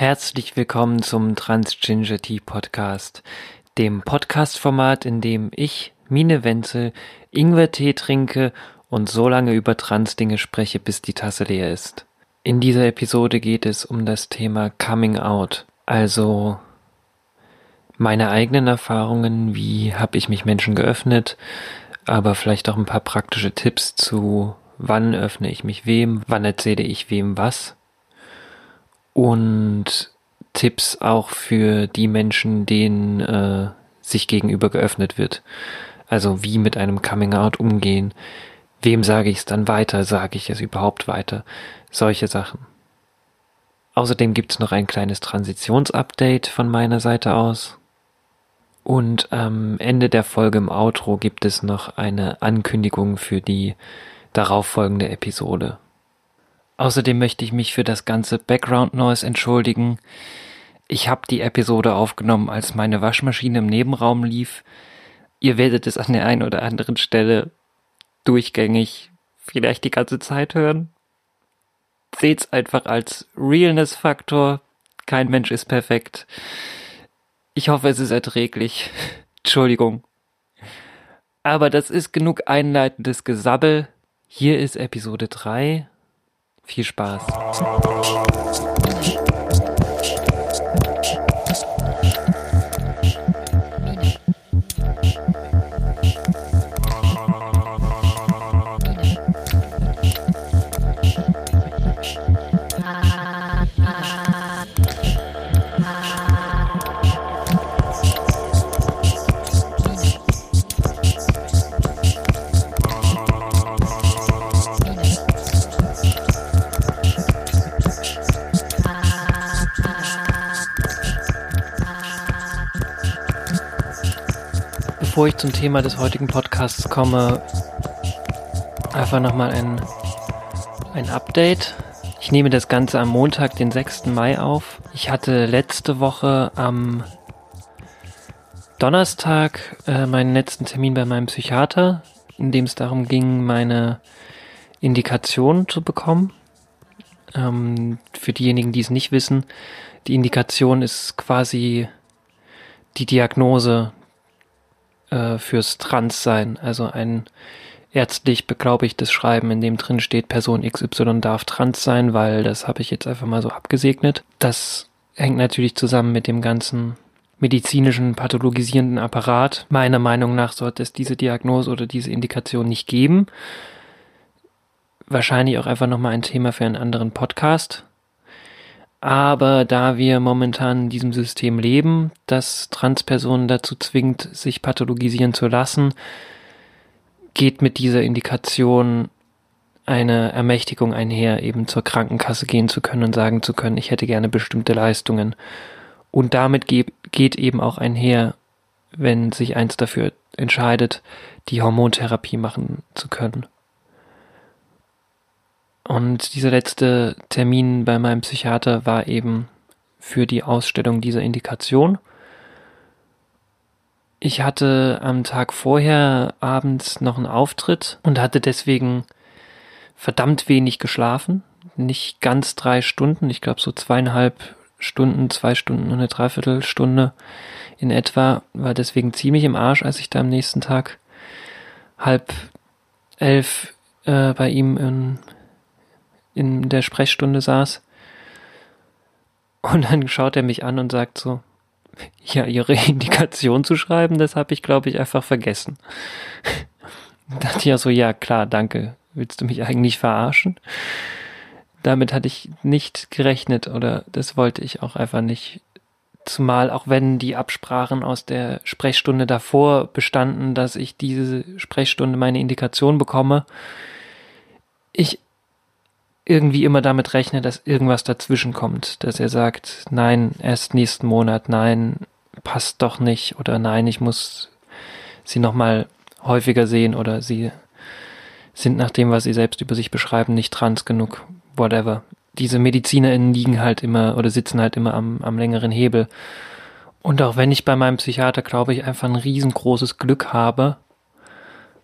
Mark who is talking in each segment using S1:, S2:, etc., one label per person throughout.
S1: Herzlich willkommen zum Transginger Tea Podcast, dem Podcast-Format, in dem ich, Mine Wenzel, Ingwer-Tee trinke und so lange über Trans-Dinge spreche, bis die Tasse leer ist. In dieser Episode geht es um das Thema Coming Out, also meine eigenen Erfahrungen, wie habe ich mich Menschen geöffnet, aber vielleicht auch ein paar praktische Tipps zu, wann öffne ich mich wem, wann erzähle ich wem was und Tipps auch für die Menschen, denen äh, sich gegenüber geöffnet wird. Also wie mit einem Coming Out umgehen. Wem sage ich es dann weiter? Sage ich es überhaupt weiter? Solche Sachen. Außerdem gibt es noch ein kleines Transitionsupdate von meiner Seite aus. Und am Ende der Folge im Outro gibt es noch eine Ankündigung für die darauffolgende Episode. Außerdem möchte ich mich für das ganze Background Noise entschuldigen. Ich habe die Episode aufgenommen, als meine Waschmaschine im Nebenraum lief. Ihr werdet es an der einen oder anderen Stelle durchgängig vielleicht die ganze Zeit hören. Seht's einfach als Realness-Faktor. Kein Mensch ist perfekt. Ich hoffe, es ist erträglich. Entschuldigung. Aber das ist genug einleitendes Gesabbel. Hier ist Episode 3 viel Spaß. Bevor ich zum Thema des heutigen Podcasts komme, einfach nochmal ein, ein Update. Ich nehme das Ganze am Montag, den 6. Mai auf. Ich hatte letzte Woche am Donnerstag äh, meinen letzten Termin bei meinem Psychiater, in dem es darum ging, meine Indikation zu bekommen. Ähm, für diejenigen, die es nicht wissen, die Indikation ist quasi die Diagnose, äh, fürs Transsein, also ein ärztlich beglaubigtes Schreiben, in dem drin steht, Person XY darf trans sein, weil das habe ich jetzt einfach mal so abgesegnet. Das hängt natürlich zusammen mit dem ganzen medizinischen pathologisierenden Apparat. Meiner Meinung nach sollte es diese Diagnose oder diese Indikation nicht geben. Wahrscheinlich auch einfach nochmal ein Thema für einen anderen Podcast. Aber da wir momentan in diesem System leben, das Transpersonen dazu zwingt, sich pathologisieren zu lassen, geht mit dieser Indikation eine Ermächtigung einher, eben zur Krankenkasse gehen zu können und sagen zu können, ich hätte gerne bestimmte Leistungen. Und damit geht eben auch einher, wenn sich eins dafür entscheidet, die Hormontherapie machen zu können. Und dieser letzte Termin bei meinem Psychiater war eben für die Ausstellung dieser Indikation. Ich hatte am Tag vorher abends noch einen Auftritt und hatte deswegen verdammt wenig geschlafen. Nicht ganz drei Stunden, ich glaube so zweieinhalb Stunden, zwei Stunden und eine Dreiviertelstunde in etwa, war deswegen ziemlich im Arsch, als ich da am nächsten Tag halb elf äh, bei ihm in, in der Sprechstunde saß. Und dann schaut er mich an und sagt so, ja, Ihre Indikation zu schreiben, das habe ich, glaube ich, einfach vergessen. Da dachte ich ja so, ja, klar, danke. Willst du mich eigentlich verarschen? Damit hatte ich nicht gerechnet oder das wollte ich auch einfach nicht. Zumal auch wenn die Absprachen aus der Sprechstunde davor bestanden, dass ich diese Sprechstunde meine Indikation bekomme, ich irgendwie immer damit rechne, dass irgendwas dazwischen kommt, dass er sagt, nein, erst nächsten Monat, nein, passt doch nicht oder nein, ich muss sie nochmal häufiger sehen oder sie sind nach dem, was sie selbst über sich beschreiben, nicht trans genug, whatever. Diese MedizinerInnen liegen halt immer oder sitzen halt immer am, am längeren Hebel. Und auch wenn ich bei meinem Psychiater, glaube ich, einfach ein riesengroßes Glück habe,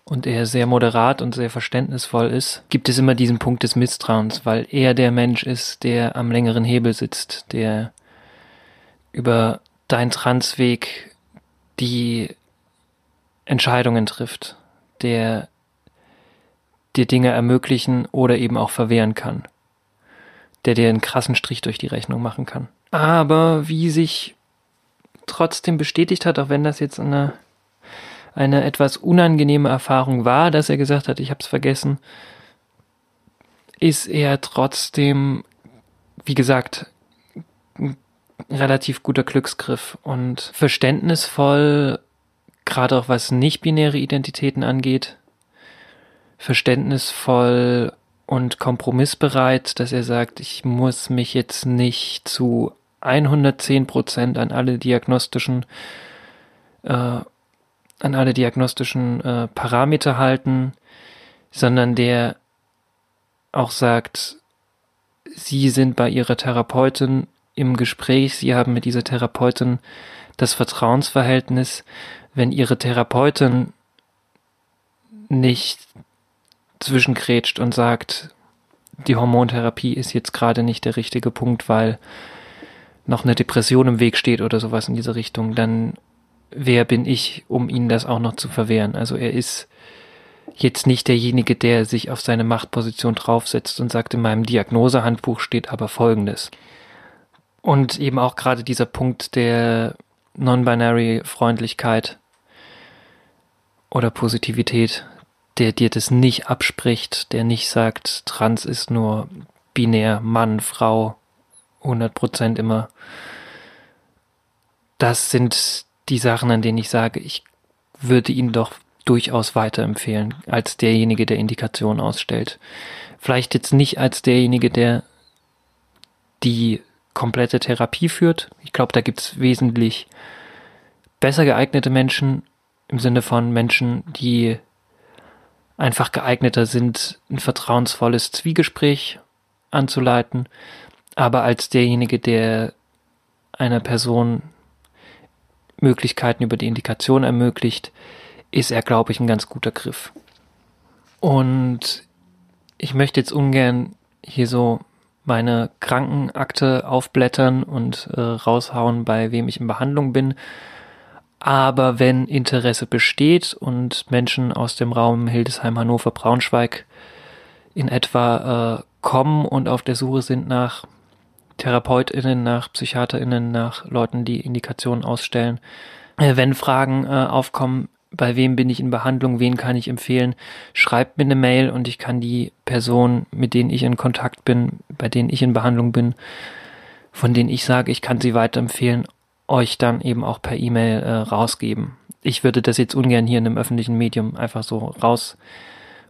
S1: und er sehr moderat und sehr verständnisvoll ist, gibt es immer diesen Punkt des Misstrauens, weil er der Mensch ist, der am längeren Hebel sitzt, der über deinen Transweg die Entscheidungen trifft, der dir Dinge ermöglichen oder eben auch verwehren kann, der dir einen krassen Strich durch die Rechnung machen kann. Aber wie sich trotzdem bestätigt hat, auch wenn das jetzt eine, eine etwas unangenehme Erfahrung war, dass er gesagt hat, ich habe es vergessen, ist er trotzdem, wie gesagt, ein relativ guter Glücksgriff und verständnisvoll, gerade auch was nicht-binäre Identitäten angeht, verständnisvoll und kompromissbereit, dass er sagt, ich muss mich jetzt nicht zu 110 Prozent an alle diagnostischen äh, an alle diagnostischen äh, Parameter halten, sondern der auch sagt, Sie sind bei Ihrer Therapeutin im Gespräch, Sie haben mit dieser Therapeutin das Vertrauensverhältnis. Wenn Ihre Therapeutin nicht zwischengrätscht und sagt, die Hormontherapie ist jetzt gerade nicht der richtige Punkt, weil noch eine Depression im Weg steht oder sowas in diese Richtung, dann wer bin ich, um ihnen das auch noch zu verwehren? Also er ist jetzt nicht derjenige, der sich auf seine Machtposition draufsetzt und sagt, in meinem Diagnosehandbuch steht aber Folgendes. Und eben auch gerade dieser Punkt der Non-Binary-Freundlichkeit oder Positivität, der dir das nicht abspricht, der nicht sagt, trans ist nur binär, Mann, Frau, 100 Prozent immer. Das sind die Sachen, an denen ich sage, ich würde ihn doch durchaus weiterempfehlen, als derjenige, der Indikation ausstellt. Vielleicht jetzt nicht als derjenige, der die komplette Therapie führt. Ich glaube, da gibt es wesentlich besser geeignete Menschen im Sinne von Menschen, die einfach geeigneter sind, ein vertrauensvolles Zwiegespräch anzuleiten, aber als derjenige, der einer Person Möglichkeiten über die Indikation ermöglicht, ist er, glaube ich, ein ganz guter Griff. Und ich möchte jetzt ungern hier so meine Krankenakte aufblättern und äh, raushauen, bei wem ich in Behandlung bin. Aber wenn Interesse besteht und Menschen aus dem Raum Hildesheim, Hannover, Braunschweig in etwa äh, kommen und auf der Suche sind nach TherapeutInnen, nach PsychiaterInnen, nach Leuten, die Indikationen ausstellen. Äh, wenn Fragen äh, aufkommen, bei wem bin ich in Behandlung, wen kann ich empfehlen, schreibt mir eine Mail und ich kann die Person, mit denen ich in Kontakt bin, bei denen ich in Behandlung bin, von denen ich sage, ich kann sie weiterempfehlen, euch dann eben auch per E-Mail äh, rausgeben. Ich würde das jetzt ungern hier in einem öffentlichen Medium einfach so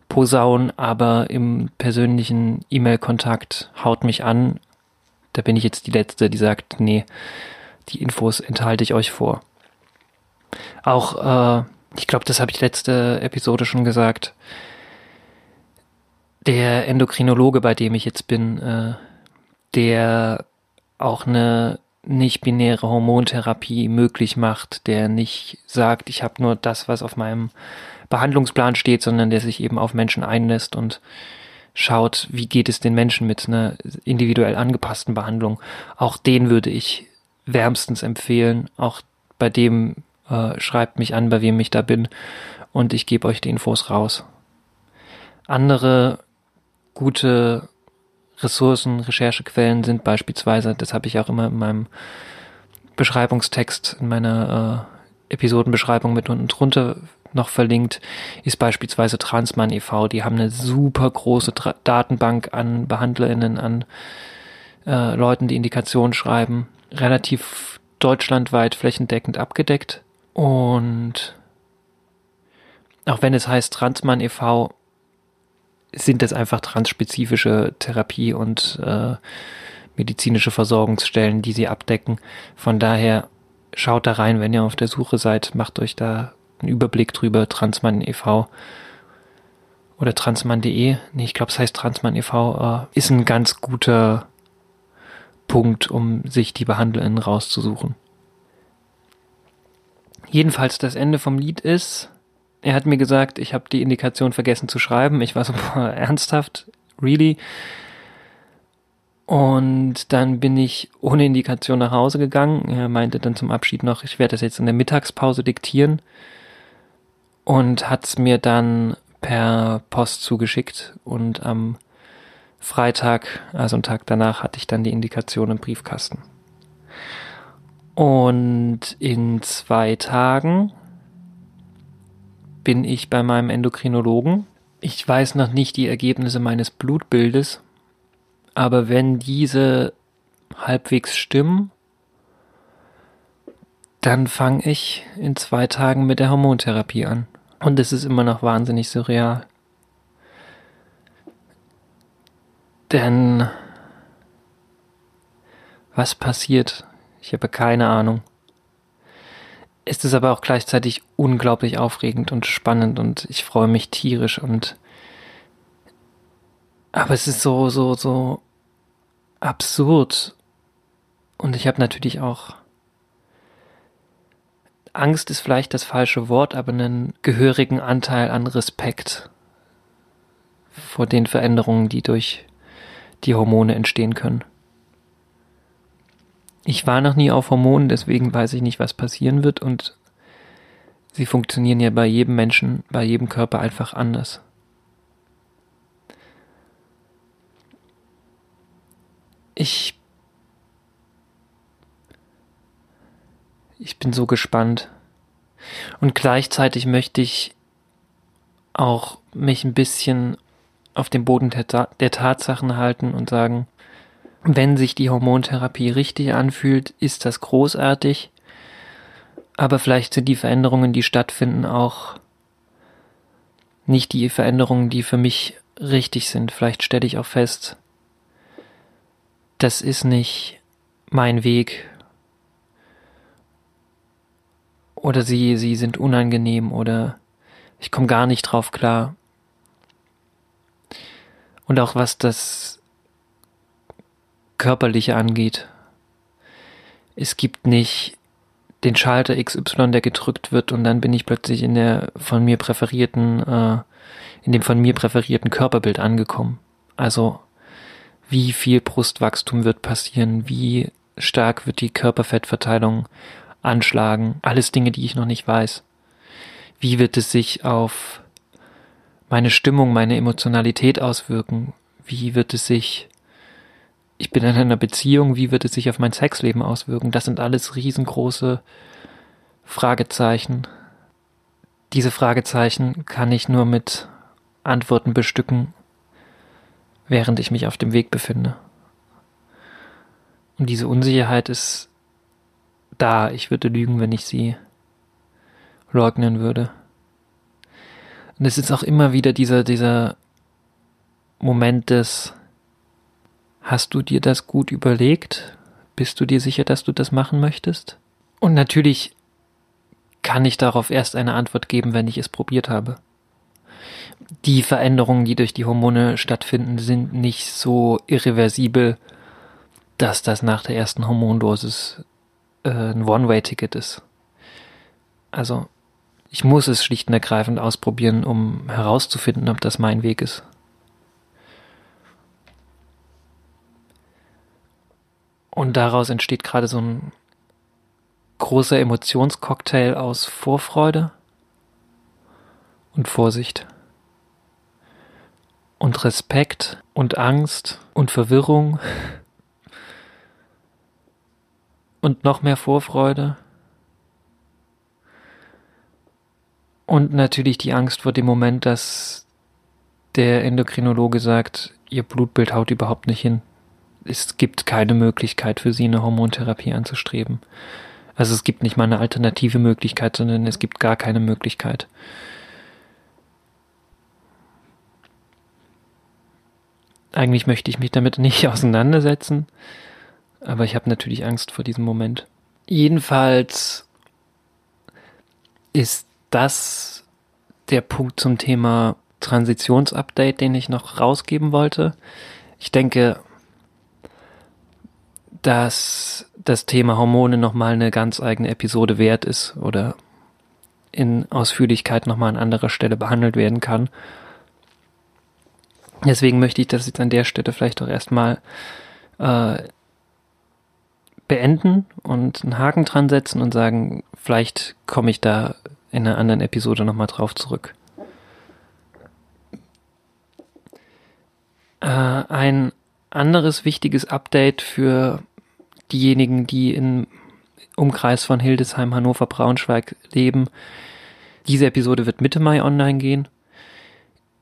S1: rausposaunen, aber im persönlichen E-Mail-Kontakt haut mich an, da bin ich jetzt die Letzte, die sagt, nee, die Infos enthalte ich euch vor. Auch, äh, ich glaube, das habe ich letzte Episode schon gesagt, der Endokrinologe, bei dem ich jetzt bin, äh, der auch eine nicht-binäre Hormontherapie möglich macht, der nicht sagt, ich habe nur das, was auf meinem Behandlungsplan steht, sondern der sich eben auf Menschen einlässt und schaut, wie geht es den Menschen mit einer individuell angepassten Behandlung. Auch den würde ich wärmstens empfehlen. Auch bei dem äh, schreibt mich an, bei wem ich da bin und ich gebe euch die Infos raus. Andere gute Ressourcen, Recherchequellen sind beispielsweise, das habe ich auch immer in meinem Beschreibungstext, in meiner äh, Episodenbeschreibung mit unten drunter noch verlinkt, ist beispielsweise Transmann e.V. Die haben eine super große Tra Datenbank an BehandlerInnen, an äh, Leuten, die Indikationen schreiben. Relativ deutschlandweit flächendeckend abgedeckt. Und auch wenn es heißt Transmann e.V., sind das einfach transspezifische Therapie und äh, medizinische Versorgungsstellen, die sie abdecken. Von daher schaut da rein, wenn ihr auf der Suche seid, macht euch da einen Überblick drüber, Transmann e.V. oder transmann.de, nee, ich glaube, es heißt Transmann e.V., äh, ist ein ganz guter Punkt, um sich die BehandlerInnen rauszusuchen. Jedenfalls das Ende vom Lied ist, er hat mir gesagt, ich habe die Indikation vergessen zu schreiben. Ich war so, boah, ernsthaft? Really? Und dann bin ich ohne Indikation nach Hause gegangen. Er meinte dann zum Abschied noch, ich werde das jetzt in der Mittagspause diktieren. Und hat es mir dann per Post zugeschickt. Und am Freitag, also einen Tag danach, hatte ich dann die Indikation im Briefkasten. Und in zwei Tagen bin ich bei meinem Endokrinologen. Ich weiß noch nicht die Ergebnisse meines Blutbildes, aber wenn diese halbwegs stimmen, dann fange ich in zwei Tagen mit der Hormontherapie an. Und es ist immer noch wahnsinnig surreal. Denn was passiert? Ich habe keine Ahnung. Es ist aber auch gleichzeitig unglaublich aufregend und spannend und ich freue mich tierisch und aber es ist so, so, so absurd. Und ich habe natürlich auch Angst ist vielleicht das falsche Wort, aber einen gehörigen Anteil an Respekt vor den Veränderungen, die durch die Hormone entstehen können. Ich war noch nie auf Hormonen, deswegen weiß ich nicht, was passieren wird und sie funktionieren ja bei jedem Menschen, bei jedem Körper einfach anders. Ich ich bin so gespannt. Und gleichzeitig möchte ich auch mich ein bisschen auf dem Boden der, der, Tatsachen halten und sagen, wenn sich die Hormontherapie richtig anfühlt, ist das großartig. Aber vielleicht sind die Veränderungen, die stattfinden, auch nicht die Veränderungen, die für mich richtig sind. Vielleicht stelle ich auch fest, das ist nicht mein Weg. Oder sie, sie sind unangenehm oder ich komme gar nicht drauf klar. Und auch was das Körperliche angeht. Es gibt nicht den Schalter XY, der gedrückt wird und dann bin ich plötzlich in der von mir präferierten, äh, in dem von mir präferierten Körperbild angekommen. Also wie viel Brustwachstum wird passieren, wie stark wird die Körperfettverteilung anschlagen, alles Dinge, die ich noch nicht weiß. Wie wird es sich auf meine Stimmung, meine Emotionalität auswirken? Wie wird es sich, ich bin in einer Beziehung, wie wird es sich auf mein Sexleben auswirken? Das sind alles riesengroße Fragezeichen. Diese Fragezeichen kann ich nur mit Antworten bestücken, während ich mich auf dem Weg befinde. Und diese Unsicherheit ist da. Ich würde lügen, wenn ich sie leugnen würde. Und es ist auch immer wieder dieser, dieser Moment des, hast du dir das gut überlegt? Bist du dir sicher, dass du das machen möchtest? Und natürlich kann ich darauf erst eine Antwort geben, wenn ich es probiert habe die Veränderungen, die durch die Hormone stattfinden, sind nicht so irreversibel, dass das nach der ersten Hormondosis äh, ein One-Way-Ticket ist. Also ich muss es schlicht und ergreifend ausprobieren, um herauszufinden, ob das mein Weg ist. Und daraus entsteht gerade so ein großer Emotionscocktail aus Vorfreude und Vorsicht und Respekt und Angst und Verwirrung und noch mehr Vorfreude und natürlich die Angst vor dem Moment, dass der Endokrinologe sagt, ihr Blutbild haut überhaupt nicht hin. Es gibt keine Möglichkeit für sie eine Hormontherapie anzustreben. Also es gibt nicht mal eine alternative Möglichkeit, sondern es gibt gar keine Möglichkeit. Eigentlich möchte ich mich damit nicht auseinandersetzen, aber ich habe natürlich Angst vor diesem Moment. Jedenfalls ist das der Punkt zum Thema Transitionsupdate, den ich noch rausgeben wollte. Ich denke, dass das Thema Hormone nochmal eine ganz eigene Episode wert ist oder in Ausführlichkeit nochmal an anderer Stelle behandelt werden kann. Deswegen möchte ich das jetzt an der Stelle vielleicht auch erstmal äh, beenden und einen Haken dran setzen und sagen, vielleicht komme ich da in einer anderen Episode nochmal drauf zurück. Äh, ein anderes wichtiges Update für diejenigen, die im Umkreis von Hildesheim, Hannover, Braunschweig leben. Diese Episode wird Mitte Mai online gehen.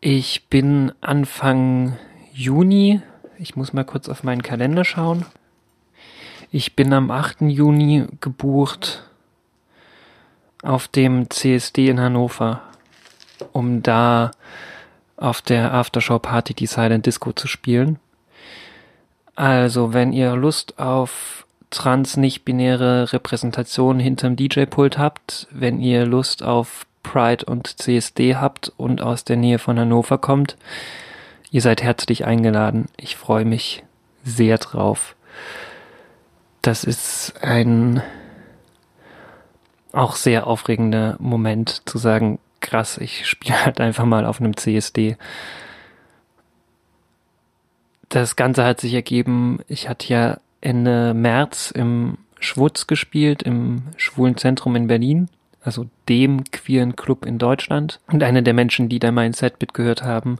S1: Ich bin Anfang Juni, ich muss mal kurz auf meinen Kalender schauen. Ich bin am 8. Juni gebucht auf dem CSD in Hannover, um da auf der Aftershow Party die Silent Disco zu spielen. Also, wenn ihr Lust auf trans nicht-binäre Repräsentation hinterm DJ-Pult habt, wenn ihr Lust auf Pride und CSD habt und aus der Nähe von Hannover kommt, ihr seid herzlich eingeladen. Ich freue mich sehr drauf. Das ist ein auch sehr aufregender Moment zu sagen, krass, ich spiele halt einfach mal auf einem CSD. Das Ganze hat sich ergeben, ich hatte ja Ende März im Schwutz gespielt, im Schwulen Zentrum in Berlin, also dem queeren Club in Deutschland. Und einer der Menschen, die da mein Set mitgehört haben,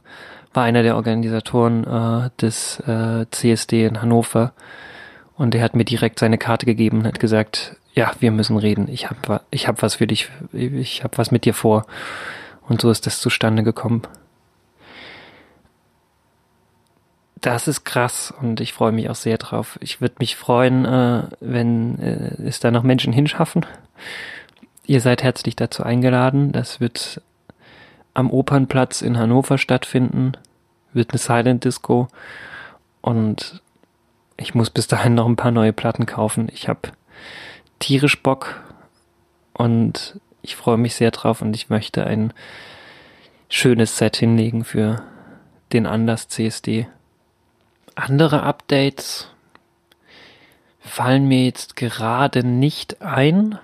S1: war einer der Organisatoren äh, des äh, CSD in Hannover. Und er hat mir direkt seine Karte gegeben und hat gesagt, ja, wir müssen reden. Ich habe ich hab was für dich, ich habe was mit dir vor. Und so ist das zustande gekommen. Das ist krass und ich freue mich auch sehr drauf. Ich würde mich freuen, äh, wenn äh, es da noch Menschen hinschaffen. Ihr seid herzlich dazu eingeladen. Das wird am Opernplatz in Hannover stattfinden. Wird eine Silent Disco. Und ich muss bis dahin noch ein paar neue Platten kaufen. Ich habe tierisch Bock und ich freue mich sehr drauf und ich möchte ein schönes Set hinlegen für den Anlass CSD. Andere Updates fallen mir jetzt gerade nicht ein.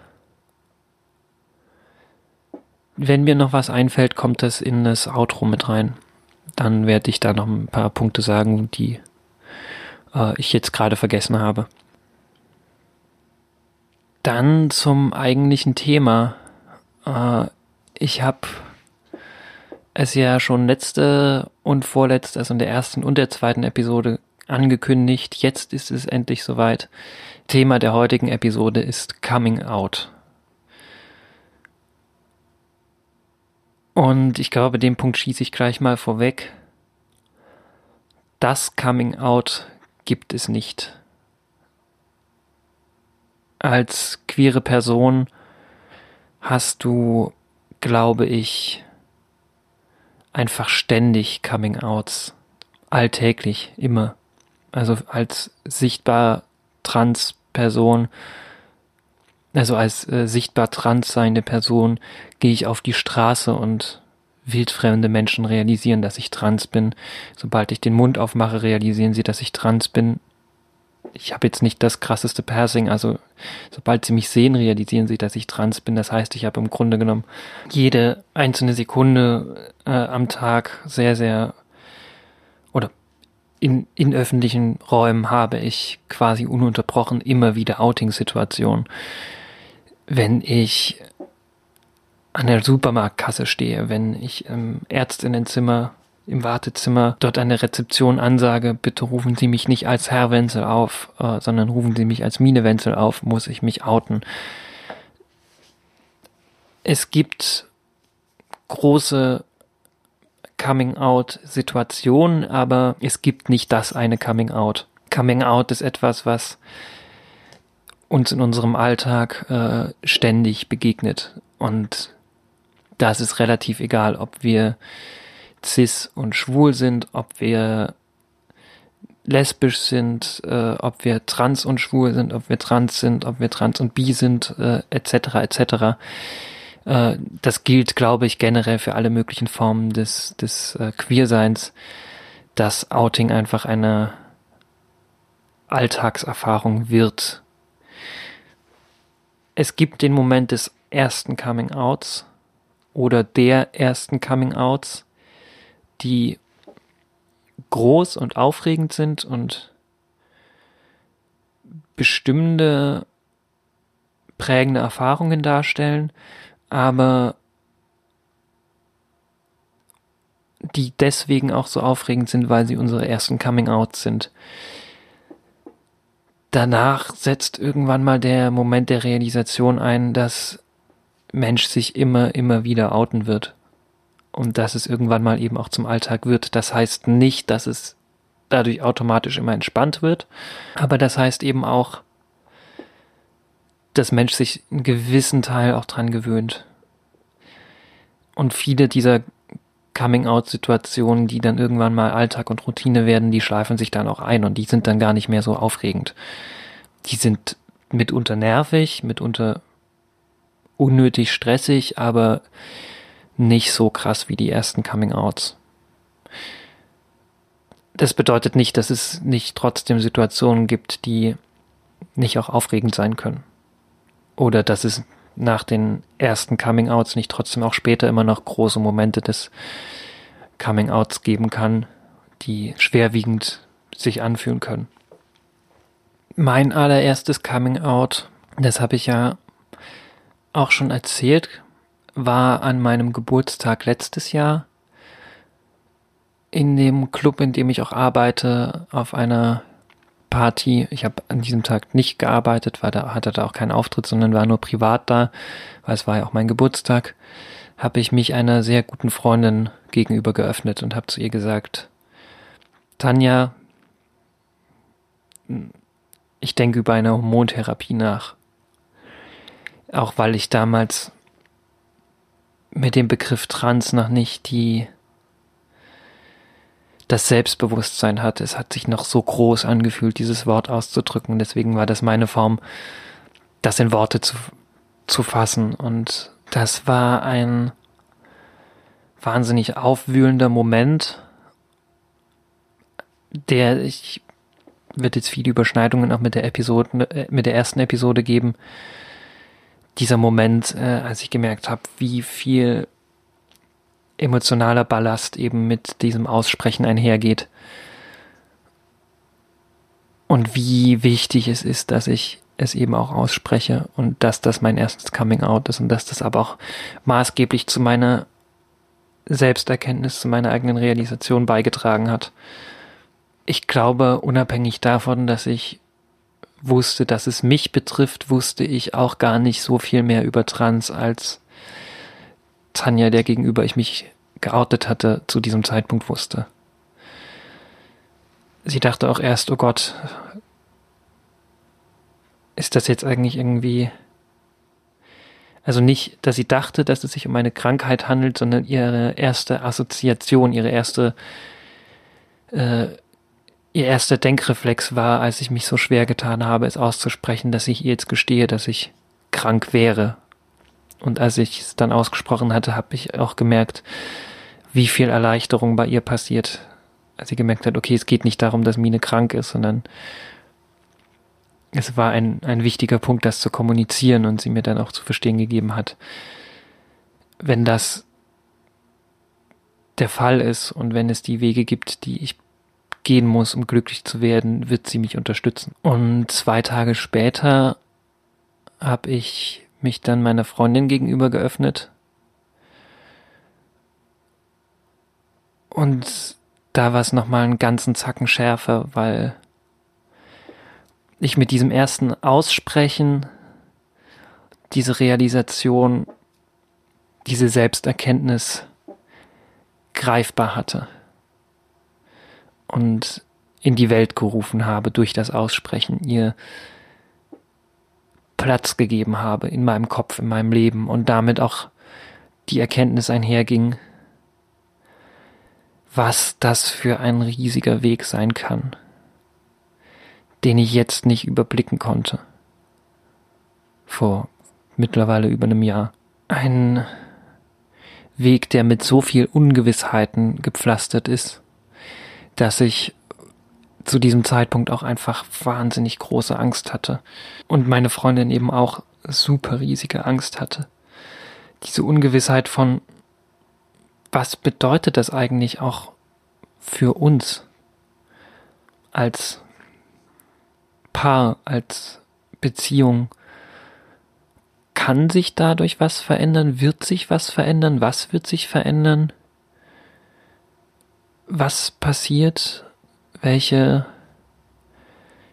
S1: Wenn mir noch was einfällt, kommt das in das Outro mit rein. Dann werde ich da noch ein paar Punkte sagen, die äh, ich jetzt gerade vergessen habe. Dann zum eigentlichen Thema. Äh, ich habe es ja schon letzte und vorletzte, also in der ersten und der zweiten Episode angekündigt. Jetzt ist es endlich soweit. Thema der heutigen Episode ist Coming Out. Und ich glaube, den Punkt schieße ich gleich mal vorweg. Das Coming Out gibt es nicht als queere Person hast du, glaube ich, einfach ständig Coming-outs. Alltäglich, immer. Also als sichtbar trans Person, also als äh, sichtbar trans seiende Person, gehe ich auf die Straße und wildfremde Menschen realisieren, dass ich trans bin. Sobald ich den Mund aufmache, realisieren sie, dass ich trans bin ich habe jetzt nicht das krasseste Passing, also sobald sie mich sehen, realisieren sie, dass ich trans bin. Das heißt, ich habe im Grunde genommen jede einzelne Sekunde äh, am Tag sehr, sehr oder in, in öffentlichen Räumen habe ich quasi ununterbrochen immer wieder Outing-Situationen. Wenn ich an der Supermarktkasse stehe, wenn ich im Ärztinnenzimmer im Wartezimmer dort an der Rezeption ansage, bitte rufen Sie mich nicht als Herr Wenzel auf, äh, sondern rufen Sie mich als Mine Wenzel auf, muss ich mich outen. Es gibt große Coming-out-Situationen, aber es gibt nicht das eine Coming-out. Coming-out ist etwas, was uns in unserem Alltag äh, ständig begegnet. Und da ist es relativ egal, ob wir cis und schwul sind, ob wir lesbisch sind, äh, ob wir trans und schwul sind, ob wir trans sind, ob wir trans und bi sind, äh, etc. etc. Äh, das gilt, glaube ich, generell für alle möglichen Formen des, des äh, Queerseins, dass Outing einfach eine Alltagserfahrung wird. Es gibt den Moment des ersten Coming Outs oder der ersten Coming Outs die groß und aufregend sind und bestimmte prägende Erfahrungen darstellen, aber die deswegen auch so aufregend sind, weil sie unsere ersten Coming-Outs sind. Danach setzt irgendwann mal der Moment der Realisation ein, dass Mensch sich immer, immer wieder outen wird. Und dass es irgendwann mal eben auch zum Alltag wird. Das heißt nicht, dass es dadurch automatisch immer entspannt wird, aber das heißt eben auch, dass Mensch sich einen gewissen Teil auch dran gewöhnt. Und viele dieser Coming-out-Situationen, die dann irgendwann mal Alltag und Routine werden, die schleifen sich dann auch ein und die sind dann gar nicht mehr so aufregend. Die sind mitunter nervig, mitunter unnötig stressig, aber nicht so krass wie die ersten Coming-outs. Das bedeutet nicht, dass es nicht trotzdem Situationen gibt, die nicht auch aufregend sein können. Oder dass es nach den ersten Coming-outs nicht trotzdem auch später immer noch große Momente des Coming-outs geben kann, die schwerwiegend sich anfühlen können. Mein allererstes Coming-out, das habe ich ja auch schon erzählt, war an meinem Geburtstag letztes Jahr in dem Club, in dem ich auch arbeite, auf einer Party. Ich habe an diesem Tag nicht gearbeitet, weil da hatte da auch keinen Auftritt, sondern war nur privat da, weil es war ja auch mein Geburtstag. Habe ich mich einer sehr guten Freundin gegenüber geöffnet und habe zu ihr gesagt, Tanja, ich denke über eine Hormontherapie nach. Auch weil ich damals mit dem Begriff Trans noch nicht die das Selbstbewusstsein hatte. Es hat sich noch so groß angefühlt, dieses Wort auszudrücken. Deswegen war das meine Form, das in Worte zu, zu fassen. Und das war ein wahnsinnig aufwühlender Moment, der ich wird jetzt viele Überschneidungen auch mit der Episode, äh, mit der ersten Episode geben. Dieser Moment, äh, als ich gemerkt habe, wie viel emotionaler Ballast eben mit diesem Aussprechen einhergeht. Und wie wichtig es ist, dass ich es eben auch ausspreche und dass das mein erstes Coming Out ist und dass das aber auch maßgeblich zu meiner Selbsterkenntnis, zu meiner eigenen Realisation beigetragen hat. Ich glaube, unabhängig davon, dass ich wusste, dass es mich betrifft, wusste ich auch gar nicht so viel mehr über Trans als Tanja, der gegenüber ich mich geoutet hatte, zu diesem Zeitpunkt wusste. Sie dachte auch erst, oh Gott, ist das jetzt eigentlich irgendwie, also nicht, dass sie dachte, dass es sich um eine Krankheit handelt, sondern ihre erste Assoziation, ihre erste, äh, ihr erster Denkreflex war, als ich mich so schwer getan habe, es auszusprechen, dass ich ihr jetzt gestehe, dass ich krank wäre. Und als ich es dann ausgesprochen hatte, habe ich auch gemerkt, wie viel Erleichterung bei ihr passiert, als sie gemerkt hat, okay, es geht nicht darum, dass Mine krank ist, sondern es war ein, ein wichtiger Punkt, das zu kommunizieren und sie mir dann auch zu verstehen gegeben hat, wenn das der Fall ist und wenn es die Wege gibt, die ich gehen muss, um glücklich zu werden, wird sie mich unterstützen. Und zwei Tage später habe ich mich dann meiner Freundin gegenüber geöffnet. Und da war es nochmal einen ganzen Zacken schärfer, weil ich mit diesem ersten Aussprechen diese Realisation, diese Selbsterkenntnis greifbar hatte und in die Welt gerufen habe durch das Aussprechen, ihr Platz gegeben habe in meinem Kopf, in meinem Leben und damit auch die Erkenntnis einherging, was das für ein riesiger Weg sein kann, den ich jetzt nicht überblicken konnte. Vor mittlerweile über einem Jahr. Ein Weg, der mit so viel Ungewissheiten gepflastert ist, dass ich zu diesem Zeitpunkt auch einfach wahnsinnig große Angst hatte. Und meine Freundin eben auch super riesige Angst hatte. Diese Ungewissheit von, was bedeutet das eigentlich auch für uns als Paar, als Beziehung, kann sich dadurch was verändern? Wird sich was verändern? Was wird sich verändern? Was passiert? Welche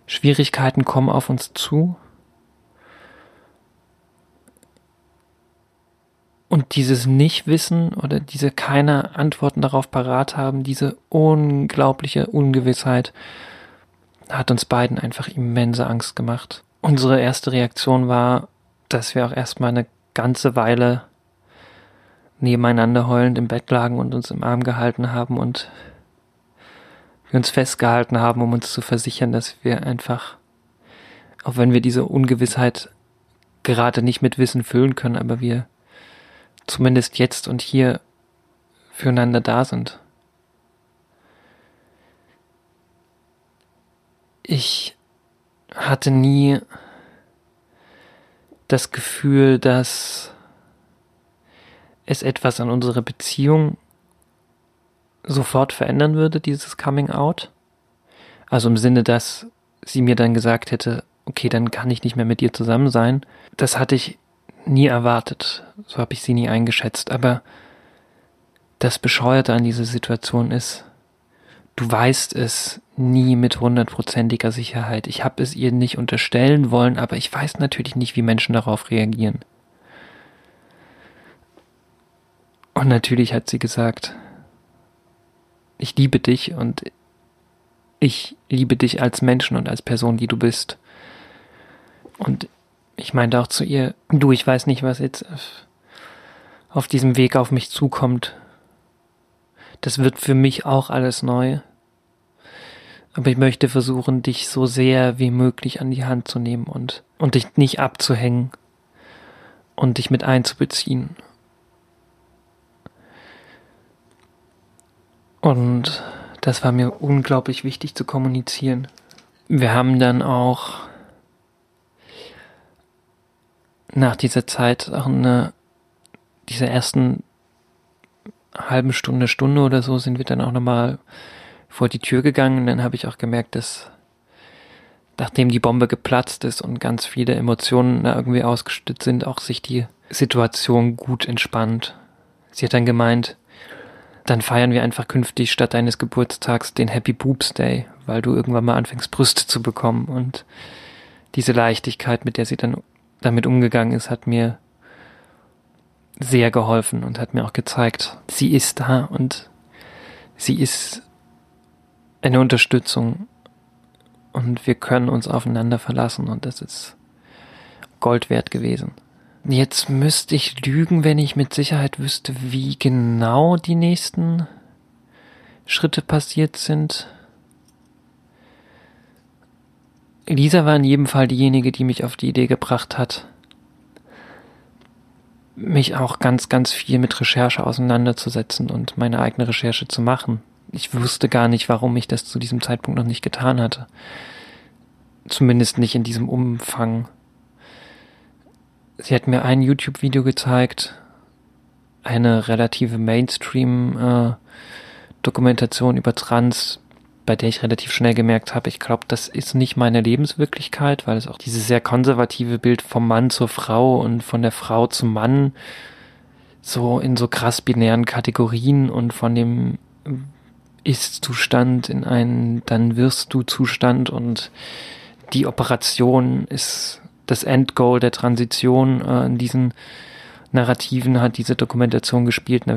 S1: Schwierigkeiten kommen auf uns zu? Und dieses Nichtwissen oder diese keine Antworten darauf parat haben, diese unglaubliche Ungewissheit hat uns beiden einfach immense Angst gemacht. Unsere erste Reaktion war, dass wir auch erstmal eine ganze Weile nebeneinander heulend im Bett lagen und uns im Arm gehalten haben und wir uns festgehalten haben, um uns zu versichern, dass wir einfach, auch wenn wir diese Ungewissheit gerade nicht mit Wissen füllen können, aber wir zumindest jetzt und hier füreinander da sind. Ich hatte nie das Gefühl, dass es etwas an unserer Beziehung sofort verändern würde, dieses Coming Out. Also im Sinne, dass sie mir dann gesagt hätte, okay, dann kann ich nicht mehr mit dir zusammen sein. Das hatte ich nie erwartet. So habe ich sie nie eingeschätzt. Aber das Bescheuerte an dieser Situation ist, du weißt es nie mit hundertprozentiger Sicherheit. Ich habe es ihr nicht unterstellen wollen, aber ich weiß natürlich nicht, wie Menschen darauf reagieren. Und natürlich hat sie gesagt, ich liebe dich und ich liebe dich als Menschen und als Person, die du bist. Und ich meinte auch zu ihr, du, ich weiß nicht, was jetzt auf diesem Weg auf mich zukommt. Das wird für mich auch alles neu. Aber ich möchte versuchen, dich so sehr wie möglich an die Hand zu nehmen und, und dich nicht abzuhängen und dich mit einzubeziehen. Und das war mir unglaublich wichtig zu kommunizieren. Wir haben dann auch nach dieser Zeit auch eine, diese ersten halben Stunde, Stunde oder so sind wir dann auch nochmal vor die Tür gegangen. Und dann habe ich auch gemerkt, dass nachdem die Bombe geplatzt ist und ganz viele Emotionen irgendwie ausgestützt sind, auch sich die Situation gut entspannt. Sie hat dann gemeint, dann feiern wir einfach künftig statt deines Geburtstags den Happy Boobs Day, weil du irgendwann mal anfängst, Brüste zu bekommen. Und diese Leichtigkeit, mit der sie dann damit umgegangen ist, hat mir sehr geholfen und hat mir auch gezeigt, sie ist da und sie ist eine Unterstützung und wir können uns aufeinander verlassen und das ist Gold wert gewesen. Jetzt müsste ich lügen, wenn ich mit Sicherheit wüsste, wie genau die nächsten Schritte passiert sind. Lisa war in jedem Fall diejenige, die mich auf die Idee gebracht hat, mich auch ganz, ganz viel mit Recherche auseinanderzusetzen und meine eigene Recherche zu machen. Ich wusste gar nicht, warum ich das zu diesem Zeitpunkt noch nicht getan hatte. Zumindest nicht in diesem Umfang. Sie hat mir ein YouTube-Video gezeigt, eine relative Mainstream-Dokumentation äh, über Trans, bei der ich relativ schnell gemerkt habe, ich glaube, das ist nicht meine Lebenswirklichkeit, weil es auch dieses sehr konservative Bild vom Mann zur Frau und von der Frau zum Mann so in so krass binären Kategorien und von dem Ist-Zustand in einen dann wirst du Zustand und die Operation ist das Endgoal der Transition äh, in diesen Narrativen hat diese Dokumentation gespielt. Da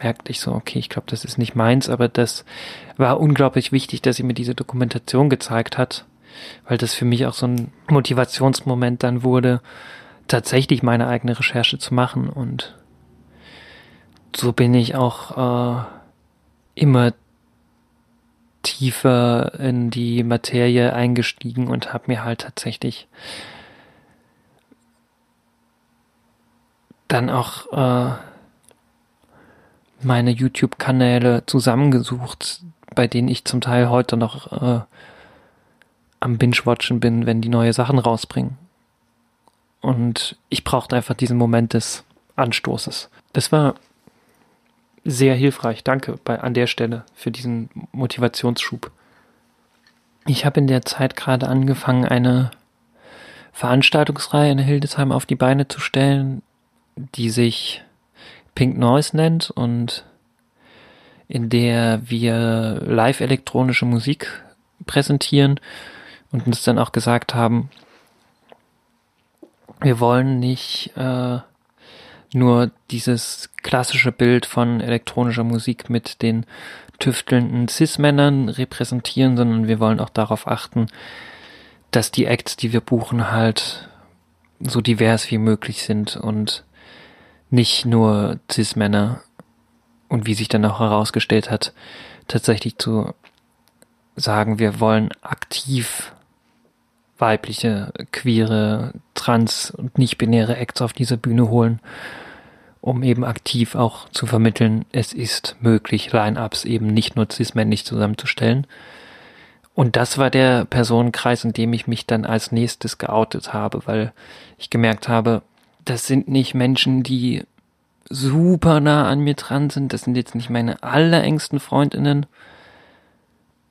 S1: merkte ich so, okay, ich glaube, das ist nicht meins, aber das war unglaublich wichtig, dass sie mir diese Dokumentation gezeigt hat, weil das für mich auch so ein Motivationsmoment dann wurde, tatsächlich meine eigene Recherche zu machen. Und so bin ich auch äh, immer tiefer in die Materie eingestiegen und habe mir halt tatsächlich dann auch äh, meine YouTube-Kanäle zusammengesucht, bei denen ich zum Teil heute noch äh, am Binge-Watchen bin, wenn die neue Sachen rausbringen. Und ich brauchte einfach diesen Moment des Anstoßes. Das war sehr hilfreich. Danke bei, an der Stelle für diesen Motivationsschub. Ich habe in der Zeit gerade angefangen, eine Veranstaltungsreihe in Hildesheim auf die Beine zu stellen, die sich Pink Noise nennt und in der wir live elektronische Musik präsentieren und uns dann auch gesagt haben, wir wollen nicht äh, nur dieses klassische Bild von elektronischer Musik mit den tüftelnden Cis-Männern repräsentieren, sondern wir wollen auch darauf achten, dass die Acts, die wir buchen, halt so divers wie möglich sind und nicht nur Cis-Männer und wie sich dann auch herausgestellt hat, tatsächlich zu sagen, wir wollen aktiv weibliche, queere, trans- und nicht-binäre Acts auf diese Bühne holen, um eben aktiv auch zu vermitteln, es ist möglich, Line-Ups eben nicht nur cis-männlich zusammenzustellen. Und das war der Personenkreis, in dem ich mich dann als nächstes geoutet habe, weil ich gemerkt habe, das sind nicht Menschen, die super nah an mir dran sind. Das sind jetzt nicht meine allerengsten Freundinnen.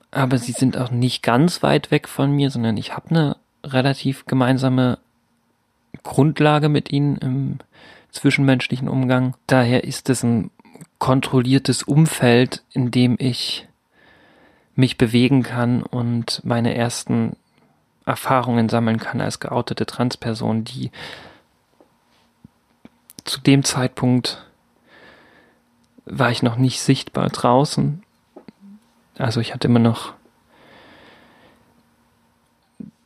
S1: Aber sie sind auch nicht ganz weit weg von mir, sondern ich habe eine relativ gemeinsame Grundlage mit ihnen im zwischenmenschlichen Umgang. Daher ist es ein kontrolliertes Umfeld, in dem ich mich bewegen kann und meine ersten Erfahrungen sammeln kann als geoutete Transperson, die zu dem Zeitpunkt war ich noch nicht sichtbar draußen. Also ich hatte immer noch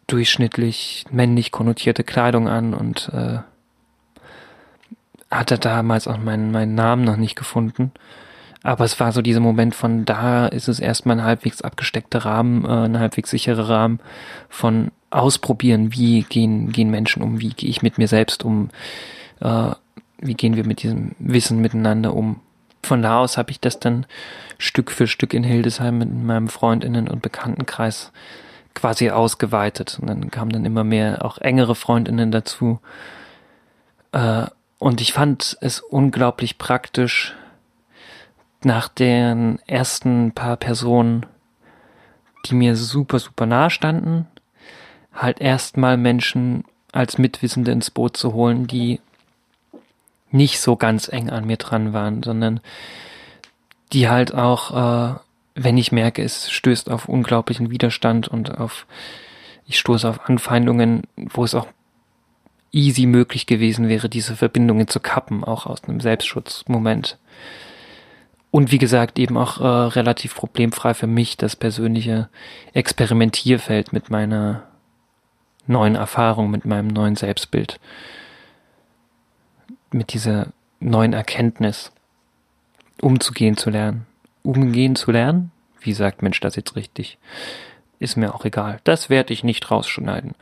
S1: durchschnittlich männlich konnotierte Kleidung an und äh, hatte damals auch meinen, meinen Namen noch nicht gefunden. Aber es war so dieser Moment von da ist es erstmal ein halbwegs abgesteckter Rahmen, äh, ein halbwegs sicherer Rahmen von ausprobieren, wie gehen, gehen Menschen um, wie gehe ich mit mir selbst um, äh, wie gehen wir mit diesem Wissen miteinander um. Von da aus habe ich das dann Stück für Stück in Hildesheim mit meinem Freundinnen und Bekanntenkreis quasi ausgeweitet. Und dann kamen dann immer mehr auch engere Freundinnen dazu. Äh, und ich fand es unglaublich praktisch, nach den ersten paar Personen, die mir super, super nahe standen, halt erstmal Menschen als Mitwissende ins Boot zu holen, die nicht so ganz eng an mir dran waren, sondern die halt auch äh, wenn ich merke, es stößt auf unglaublichen Widerstand und auf, ich stoße auf Anfeindungen, wo es auch easy möglich gewesen wäre, diese Verbindungen zu kappen, auch aus einem Selbstschutzmoment. Und wie gesagt, eben auch äh, relativ problemfrei für mich das persönliche Experimentierfeld mit meiner neuen Erfahrung, mit meinem neuen Selbstbild, mit dieser neuen Erkenntnis umzugehen zu lernen umgehen zu lernen. Wie sagt Mensch das jetzt richtig? Ist mir auch egal. Das werde ich nicht rausschneiden.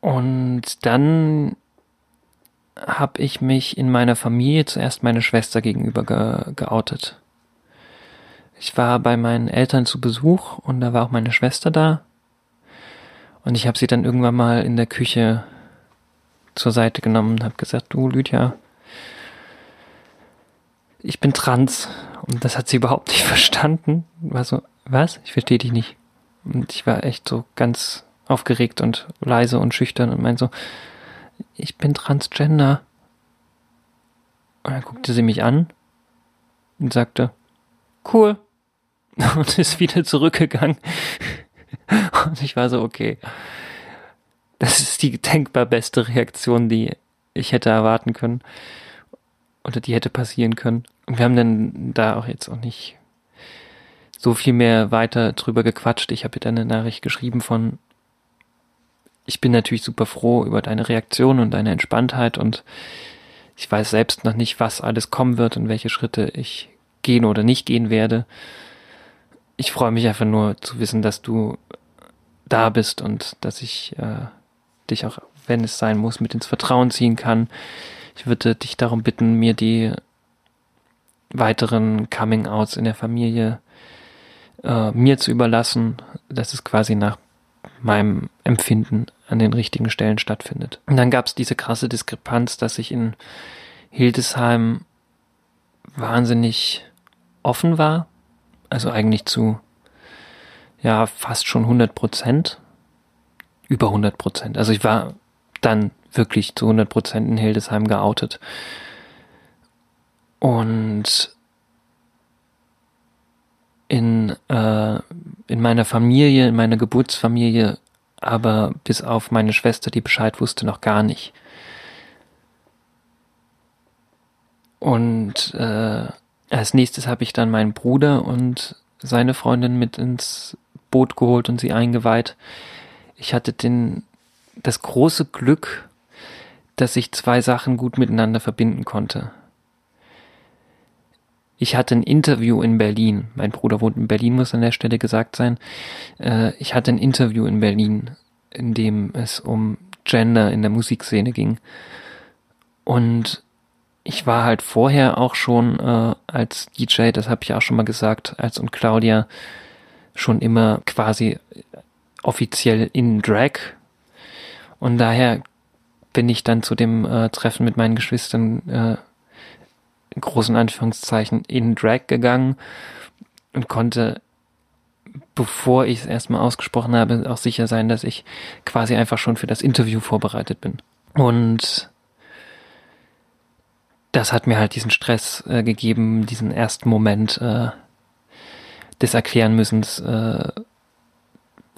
S1: Und dann habe ich mich in meiner Familie zuerst meiner Schwester gegenüber ge geoutet. Ich war bei meinen Eltern zu Besuch und da war auch meine Schwester da. Und ich habe sie dann irgendwann mal in der Küche zur Seite genommen und habe gesagt, du Lydia, ich bin trans. Und das hat sie überhaupt nicht verstanden. War so, was? Ich verstehe dich nicht. Und ich war echt so ganz aufgeregt und leise und schüchtern und meinte so, ich bin transgender. Und dann guckte sie mich an und sagte, cool. Und ist wieder zurückgegangen. Und ich war so, okay. Das ist die denkbar beste Reaktion, die ich hätte erwarten können. Oder die hätte passieren können. Und wir haben dann da auch jetzt auch nicht so viel mehr weiter drüber gequatscht. Ich habe ihr dann eine Nachricht geschrieben von, ich bin natürlich super froh über deine Reaktion und deine Entspanntheit und ich weiß selbst noch nicht, was alles kommen wird und welche Schritte ich gehen oder nicht gehen werde. Ich freue mich einfach nur zu wissen, dass du da bist und dass ich äh, dich auch, wenn es sein muss, mit ins Vertrauen ziehen kann. Ich würde dich darum bitten, mir die weiteren Coming-outs in der Familie äh, mir zu überlassen, dass es quasi nach meinem Empfinden an den richtigen Stellen stattfindet. Und dann gab es diese krasse Diskrepanz, dass ich in Hildesheim wahnsinnig offen war, also eigentlich zu ja fast schon 100 Prozent, über 100 Prozent. Also ich war dann wirklich zu 100 Prozent in Hildesheim geoutet. Und in, äh, in meiner Familie, in meiner Geburtsfamilie, aber bis auf meine Schwester, die Bescheid wusste, noch gar nicht. Und äh, als nächstes habe ich dann meinen Bruder und seine Freundin mit ins Boot geholt und sie eingeweiht. Ich hatte den, das große Glück, dass ich zwei Sachen gut miteinander verbinden konnte. Ich hatte ein Interview in Berlin. Mein Bruder wohnt in Berlin, muss an der Stelle gesagt sein. Äh, ich hatte ein Interview in Berlin, in dem es um Gender in der Musikszene ging. Und ich war halt vorher auch schon äh, als DJ, das habe ich auch schon mal gesagt, als und Claudia schon immer quasi offiziell in Drag. Und daher bin ich dann zu dem äh, Treffen mit meinen Geschwistern äh, in großen Anführungszeichen in Drag gegangen und konnte, bevor ich es erstmal ausgesprochen habe, auch sicher sein, dass ich quasi einfach schon für das Interview vorbereitet bin. Und das hat mir halt diesen Stress äh, gegeben, diesen ersten Moment äh, des Erklärenmüssens äh,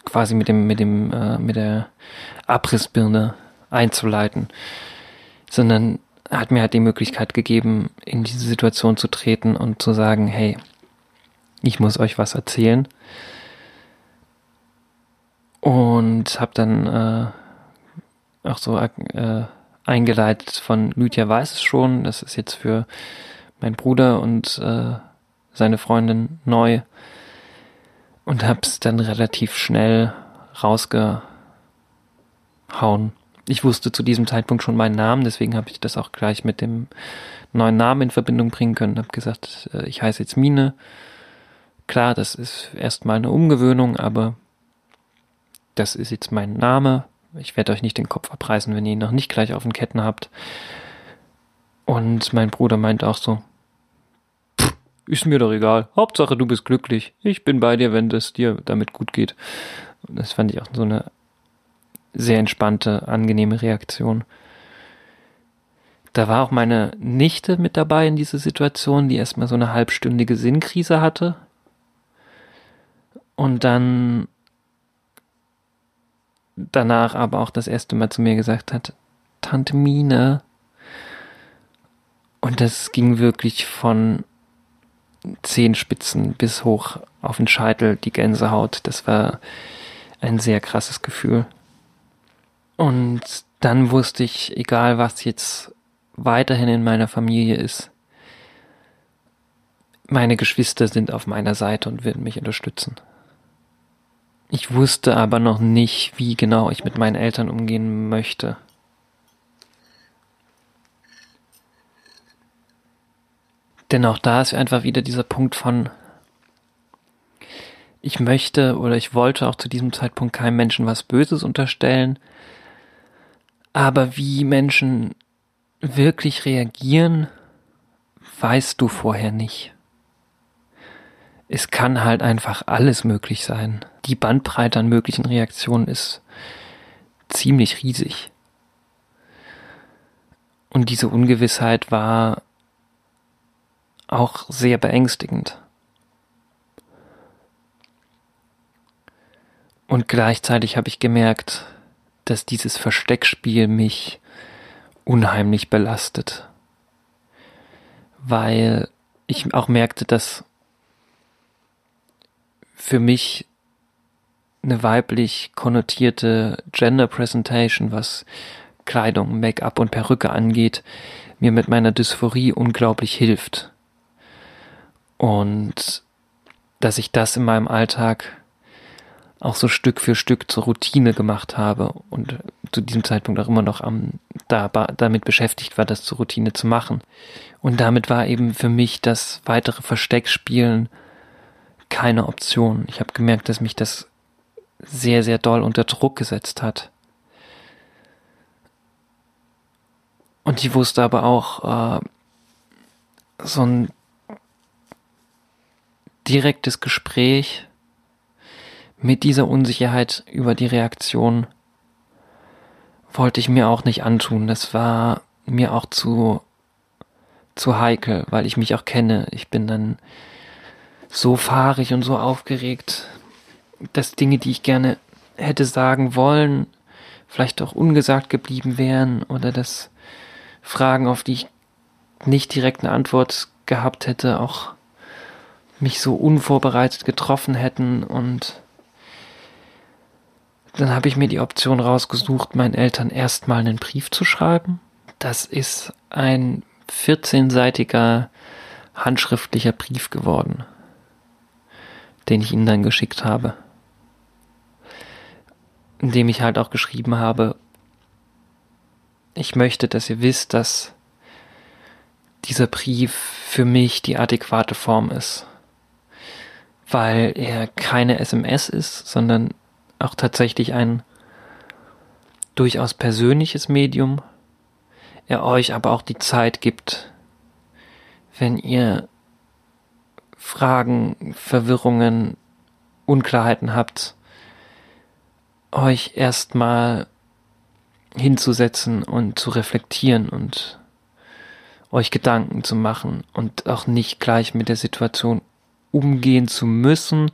S1: quasi mit dem mit dem äh, mit der Abrissbirne einzuleiten, sondern hat mir halt die Möglichkeit gegeben, in diese Situation zu treten und zu sagen, hey, ich muss euch was erzählen. Und habe dann äh, auch so äh, eingeleitet von Lydia weiß es schon. Das ist jetzt für meinen Bruder und äh, seine Freundin neu. Und hab's dann relativ schnell rausgehauen. Ich wusste zu diesem Zeitpunkt schon meinen Namen, deswegen habe ich das auch gleich mit dem neuen Namen in Verbindung bringen können. Hab gesagt, äh, ich heiße jetzt Mine. Klar, das ist erstmal eine Umgewöhnung, aber das ist jetzt mein Name. Ich werde euch nicht den Kopf abreißen, wenn ihr ihn noch nicht gleich auf den Ketten habt. Und mein Bruder meint auch so, ist mir doch egal. Hauptsache du bist glücklich. Ich bin bei dir, wenn es dir damit gut geht. Und das fand ich auch so eine sehr entspannte, angenehme Reaktion. Da war auch meine Nichte mit dabei in dieser Situation, die erstmal so eine halbstündige Sinnkrise hatte. Und dann danach aber auch das erste Mal zu mir gesagt hat, Tante Mine. Und das ging wirklich von Zehenspitzen bis hoch auf den Scheitel, die Gänsehaut. Das war ein sehr krasses Gefühl. Und dann wusste ich, egal was jetzt weiterhin in meiner Familie ist, meine Geschwister sind auf meiner Seite und werden mich unterstützen. Ich wusste aber noch nicht, wie genau ich mit meinen Eltern umgehen möchte. Denn auch da ist einfach wieder dieser Punkt von, ich möchte oder ich wollte auch zu diesem Zeitpunkt keinem Menschen was Böses unterstellen, aber wie Menschen wirklich reagieren, weißt du vorher nicht es kann halt einfach alles möglich sein. Die Bandbreite an möglichen Reaktionen ist ziemlich riesig. Und diese Ungewissheit war auch sehr beängstigend. Und gleichzeitig habe ich gemerkt, dass dieses Versteckspiel mich unheimlich belastet. Weil ich auch merkte, dass für mich eine weiblich konnotierte Gender Presentation, was Kleidung, Make-up und Perücke angeht, mir mit meiner Dysphorie unglaublich hilft. Und dass ich das in meinem Alltag auch so Stück für Stück zur Routine gemacht habe und zu diesem Zeitpunkt auch immer noch am, da, damit beschäftigt war, das zur Routine zu machen. Und damit war eben für mich das weitere Versteckspielen keine Option. Ich habe gemerkt, dass mich das sehr, sehr doll unter Druck gesetzt hat. Und ich wusste aber auch, äh, so ein direktes Gespräch mit dieser Unsicherheit über die Reaktion wollte ich mir auch nicht antun. Das war mir auch zu, zu heikel, weil ich mich auch kenne. Ich bin dann so fahrig und so aufgeregt, dass Dinge, die ich gerne hätte sagen wollen, vielleicht auch ungesagt geblieben wären oder dass Fragen, auf die ich nicht direkt eine Antwort gehabt hätte, auch mich so unvorbereitet getroffen hätten und dann habe ich mir die Option rausgesucht, meinen Eltern erstmal einen Brief zu schreiben. Das ist ein 14-seitiger handschriftlicher Brief geworden, den ich ihnen dann geschickt habe. In dem ich halt auch geschrieben habe, ich möchte, dass ihr wisst, dass dieser Brief für mich die adäquate Form ist, weil er keine SMS ist, sondern auch tatsächlich ein durchaus persönliches Medium, er euch aber auch die Zeit gibt, wenn ihr Fragen, Verwirrungen, Unklarheiten habt, euch erstmal hinzusetzen und zu reflektieren und euch Gedanken zu machen und auch nicht gleich mit der Situation umgehen zu müssen,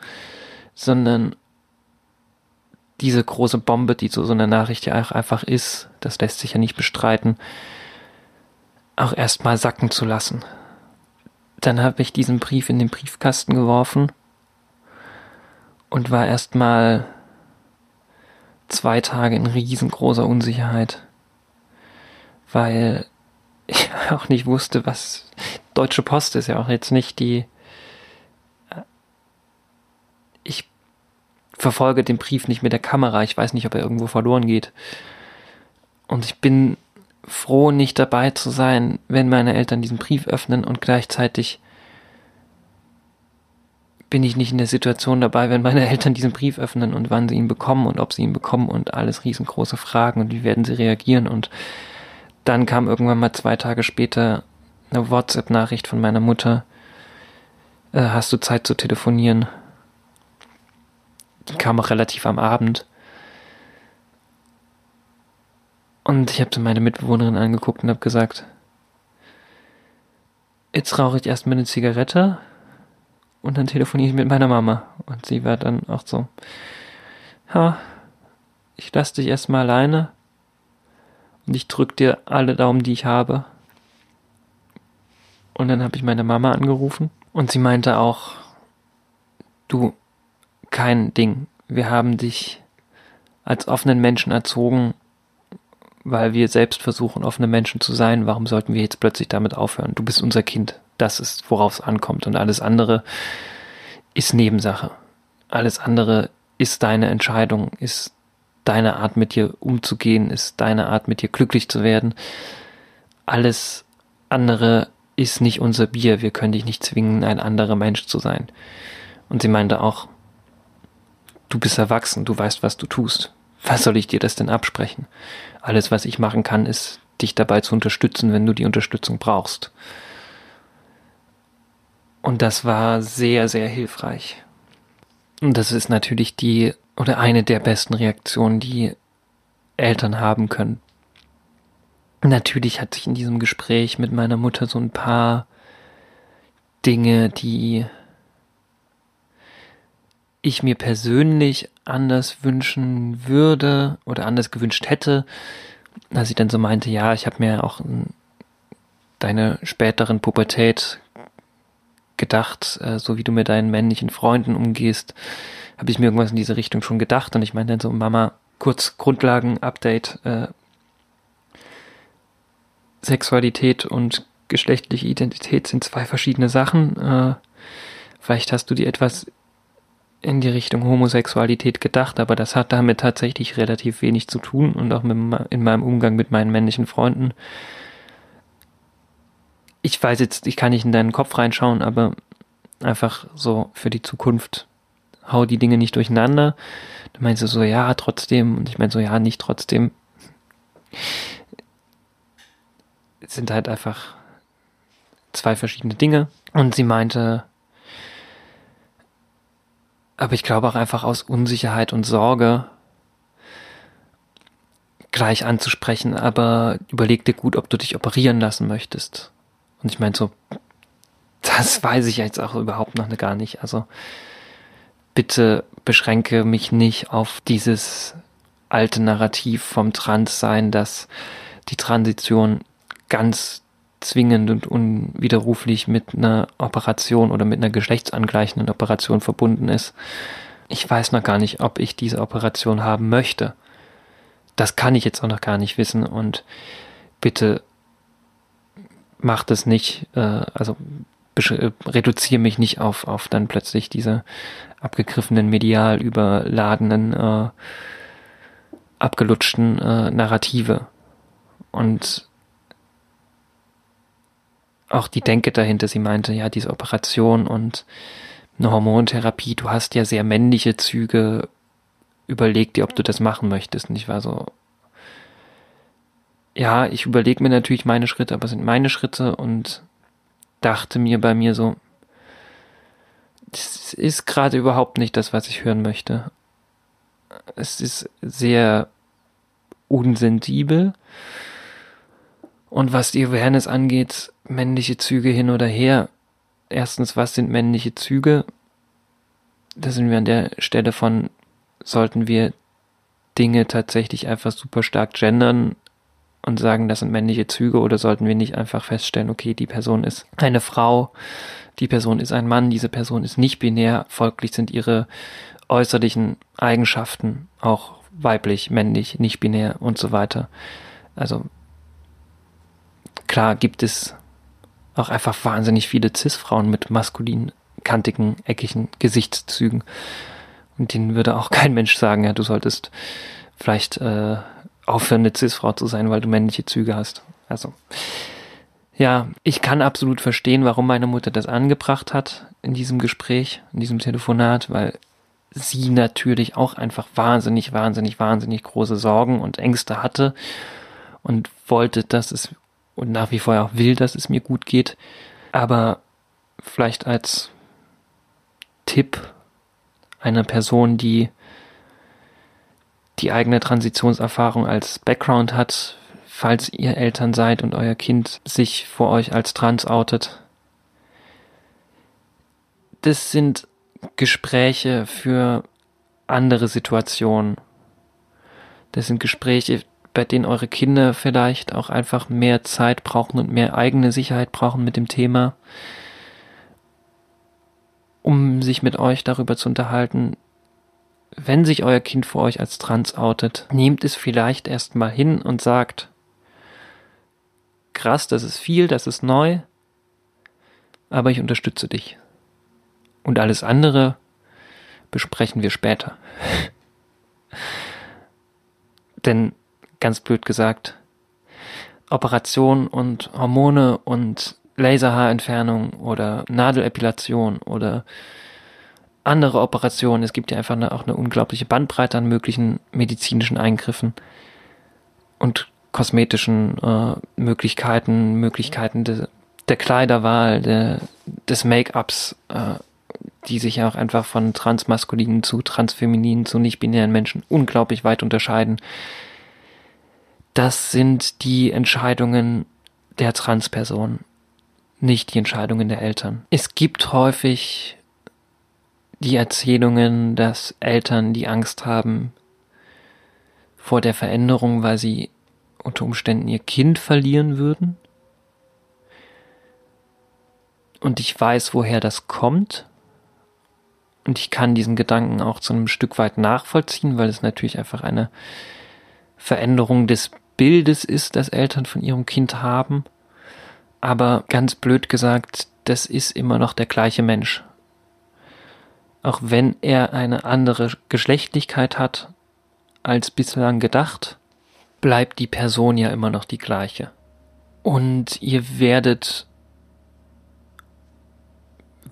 S1: sondern diese große Bombe, die so, so eine Nachricht ja auch einfach ist, das lässt sich ja nicht bestreiten, auch erstmal sacken zu lassen. Dann habe ich diesen Brief in den Briefkasten geworfen und war erstmal zwei Tage in riesengroßer Unsicherheit, weil ich auch nicht wusste, was Deutsche Post ist ja auch jetzt nicht die verfolge den Brief nicht mit der Kamera. Ich weiß nicht, ob er irgendwo verloren geht. Und ich bin froh, nicht dabei zu sein, wenn meine Eltern diesen Brief öffnen und gleichzeitig bin ich nicht in der Situation dabei, wenn meine Eltern diesen Brief öffnen und wann sie ihn bekommen und ob sie ihn bekommen und alles riesengroße Fragen und wie werden sie reagieren und dann kam irgendwann mal zwei Tage später eine WhatsApp-Nachricht von meiner Mutter, äh, hast du Zeit zu telefonieren? Die kam auch relativ am Abend. Und ich habe meine Mitbewohnerin angeguckt und habe gesagt, jetzt rauche ich erstmal eine Zigarette und dann telefoniere ich mit meiner Mama. Und sie war dann auch so, ja, ich lasse dich erstmal alleine und ich drück dir alle Daumen, die ich habe. Und dann habe ich meine Mama angerufen und sie meinte auch, du, kein Ding. Wir haben dich als offenen Menschen erzogen, weil wir selbst versuchen, offene Menschen zu sein. Warum sollten wir jetzt plötzlich damit aufhören? Du bist unser Kind. Das ist, worauf es ankommt. Und alles andere ist Nebensache. Alles andere ist deine Entscheidung, ist deine Art, mit dir umzugehen, ist deine Art, mit dir glücklich zu werden. Alles andere ist nicht unser Bier. Wir können dich nicht zwingen, ein anderer Mensch zu sein. Und sie meinte auch, Du bist erwachsen, du weißt, was du tust. Was soll ich dir das denn absprechen? Alles, was ich machen kann, ist, dich dabei zu unterstützen, wenn du die Unterstützung brauchst. Und das war sehr, sehr hilfreich. Und das ist natürlich die oder eine der besten Reaktionen, die Eltern haben können. Natürlich hat sich in diesem Gespräch mit meiner Mutter so ein paar Dinge, die ich mir persönlich anders wünschen würde oder anders gewünscht hätte, als ich dann so meinte, ja, ich habe mir auch deine späteren Pubertät gedacht, äh, so wie du mit deinen männlichen Freunden umgehst, habe ich mir irgendwas in diese Richtung schon gedacht und ich meinte dann so, Mama, kurz Grundlagen-Update, äh, Sexualität und geschlechtliche Identität sind zwei verschiedene Sachen. Äh, vielleicht hast du die etwas in die Richtung Homosexualität gedacht, aber das hat damit tatsächlich relativ wenig zu tun und auch mit, in meinem Umgang mit meinen männlichen Freunden. Ich weiß jetzt, ich kann nicht in deinen Kopf reinschauen, aber einfach so für die Zukunft hau die Dinge nicht durcheinander. Du meinst so, ja, trotzdem, und ich meine so, ja, nicht trotzdem. Es sind halt einfach zwei verschiedene Dinge. Und sie meinte, aber ich glaube auch einfach aus Unsicherheit und Sorge gleich anzusprechen, aber überleg dir gut, ob du dich operieren lassen möchtest. Und ich meine so, das weiß ich jetzt auch überhaupt noch gar nicht. Also bitte beschränke mich nicht auf dieses alte Narrativ vom Transsein, dass die Transition ganz zwingend und unwiderruflich mit einer Operation oder mit einer geschlechtsangleichenden Operation verbunden ist. Ich weiß noch gar nicht, ob ich diese Operation haben möchte. Das kann ich jetzt auch noch gar nicht wissen und bitte macht es nicht, äh, also äh, reduziere mich nicht auf, auf dann plötzlich diese abgegriffenen, medial überladenen, äh, abgelutschten äh, Narrative. Und auch die Denke dahinter, sie meinte, ja, diese Operation und eine Hormontherapie, du hast ja sehr männliche Züge, überleg dir, ob du das machen möchtest. Und ich war so, ja, ich überlege mir natürlich meine Schritte, aber es sind meine Schritte und dachte mir bei mir so, das ist gerade überhaupt nicht das, was ich hören möchte. Es ist sehr unsensibel. Und was die Awareness angeht, männliche Züge hin oder her. Erstens, was sind männliche Züge? Da sind wir an der Stelle von, sollten wir Dinge tatsächlich einfach super stark gendern und sagen, das sind männliche Züge oder sollten wir nicht einfach feststellen, okay, die Person ist eine Frau, die Person ist ein Mann, diese Person ist nicht binär, folglich sind ihre äußerlichen Eigenschaften auch weiblich, männlich, nicht binär und so weiter. Also klar gibt es auch einfach wahnsinnig viele Cis-Frauen mit maskulinen, kantigen, eckigen Gesichtszügen. Und denen würde auch kein Mensch sagen, ja, du solltest vielleicht äh, aufhören, eine Cis-Frau zu sein, weil du männliche Züge hast. Also, ja, ich kann absolut verstehen, warum meine Mutter das angebracht hat in diesem Gespräch, in diesem Telefonat, weil sie natürlich auch einfach wahnsinnig, wahnsinnig, wahnsinnig große Sorgen und Ängste hatte und wollte, dass es und nach wie vor auch will, dass es mir gut geht. Aber vielleicht als Tipp einer Person, die die eigene Transitionserfahrung als Background hat, falls ihr Eltern seid und euer Kind sich vor euch als trans outet. Das sind Gespräche für andere Situationen. Das sind Gespräche, bei denen eure Kinder vielleicht auch einfach mehr Zeit brauchen und mehr eigene Sicherheit brauchen mit dem Thema, um sich mit euch darüber zu unterhalten, wenn sich euer Kind vor euch als trans outet, nehmt es vielleicht erstmal hin und sagt, krass, das ist viel, das ist neu, aber ich unterstütze dich. Und alles andere besprechen wir später. Denn, ganz blöd gesagt, Operation und Hormone und Laserhaarentfernung oder Nadelepilation oder andere Operationen. Es gibt ja einfach auch eine unglaubliche Bandbreite an möglichen medizinischen Eingriffen und kosmetischen äh, Möglichkeiten, Möglichkeiten de, der Kleiderwahl, de, des Make-ups, äh, die sich ja auch einfach von transmaskulinen zu transfemininen zu nicht-binären Menschen unglaublich weit unterscheiden. Das sind die Entscheidungen der Transperson, nicht die Entscheidungen der Eltern. Es gibt häufig die Erzählungen, dass Eltern die Angst haben vor der Veränderung, weil sie unter Umständen ihr Kind verlieren würden. Und ich weiß, woher das kommt. Und ich kann diesen Gedanken auch zu einem Stück weit nachvollziehen, weil es natürlich einfach eine Veränderung des Bildes ist, das Eltern von ihrem Kind haben. Aber ganz blöd gesagt, das ist immer noch der gleiche Mensch auch wenn er eine andere Geschlechtlichkeit hat als bislang gedacht, bleibt die Person ja immer noch die gleiche. Und ihr werdet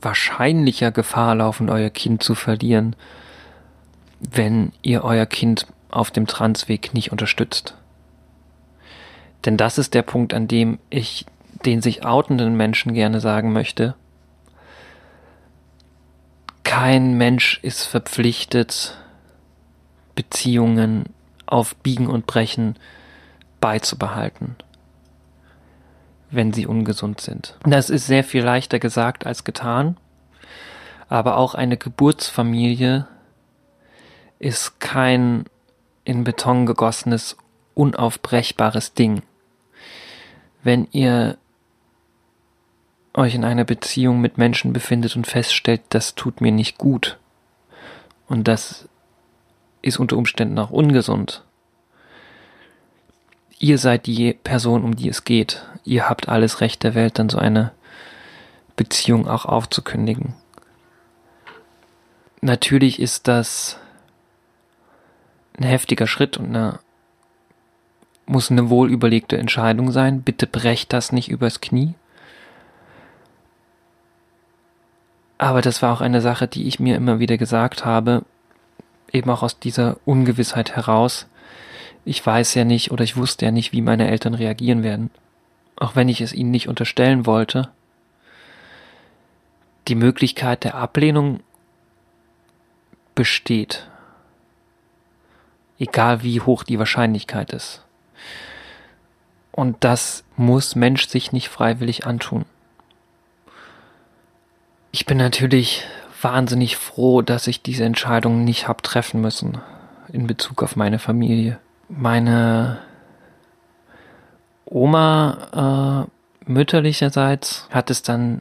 S1: wahrscheinlicher Gefahr laufen, euer Kind zu verlieren, wenn ihr euer Kind auf dem Transweg nicht unterstützt. Denn das ist der Punkt, an dem ich den sich outenden Menschen gerne sagen möchte, kein Mensch ist verpflichtet, Beziehungen auf Biegen und Brechen beizubehalten, wenn sie ungesund sind. Das ist sehr viel leichter gesagt als getan, aber auch eine Geburtsfamilie ist kein in Beton gegossenes, unaufbrechbares Ding. Wenn ihr euch in einer Beziehung mit Menschen befindet und feststellt, das tut mir nicht gut und das ist unter Umständen auch ungesund. Ihr seid die Person, um die es geht. Ihr habt alles Recht der Welt, dann so eine Beziehung auch aufzukündigen. Natürlich ist das ein heftiger Schritt und eine, muss eine wohlüberlegte Entscheidung sein. Bitte brecht das nicht übers Knie. Aber das war auch eine Sache, die ich mir immer wieder gesagt habe, eben auch aus dieser Ungewissheit heraus. Ich weiß ja nicht oder ich wusste ja nicht, wie meine Eltern reagieren werden. Auch wenn ich es ihnen nicht unterstellen wollte. Die Möglichkeit der Ablehnung besteht. Egal wie hoch die Wahrscheinlichkeit ist. Und das muss Mensch sich nicht freiwillig antun. Ich bin natürlich wahnsinnig froh, dass ich diese Entscheidung nicht hab treffen müssen in Bezug auf meine Familie. Meine Oma äh, mütterlicherseits hat es dann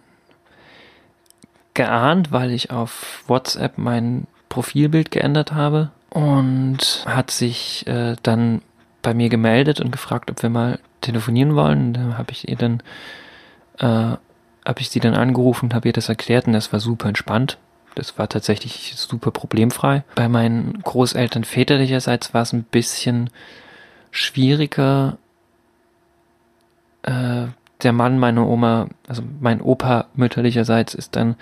S1: geahnt, weil ich auf WhatsApp mein Profilbild geändert habe und hat sich äh, dann bei mir gemeldet und gefragt, ob wir mal telefonieren wollen. Da habe ich ihr dann äh, habe ich sie dann angerufen und habe ihr das erklärt und das war super entspannt. Das war tatsächlich super problemfrei. Bei meinen Großeltern väterlicherseits war es ein bisschen schwieriger. Äh, der Mann meiner Oma, also mein Opa mütterlicherseits ist dann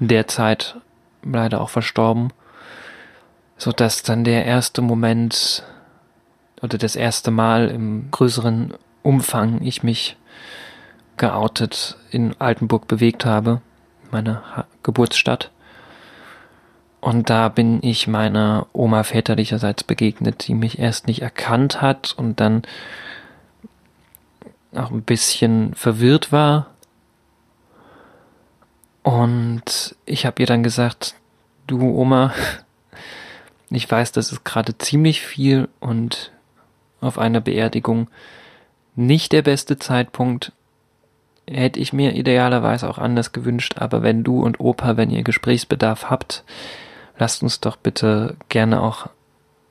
S1: in der Zeit leider auch verstorben, so dass dann der erste Moment oder das erste Mal im größeren Umfang ich mich geoutet in Altenburg bewegt habe, meiner ha Geburtsstadt. Und da bin ich meiner Oma väterlicherseits begegnet, die mich erst nicht erkannt hat und dann auch ein bisschen verwirrt war. Und ich habe ihr dann gesagt, du Oma, ich weiß, das ist gerade ziemlich viel und auf einer Beerdigung nicht der beste Zeitpunkt. Hätte ich mir idealerweise auch anders gewünscht, aber wenn du und Opa, wenn ihr Gesprächsbedarf habt, lasst uns doch bitte gerne auch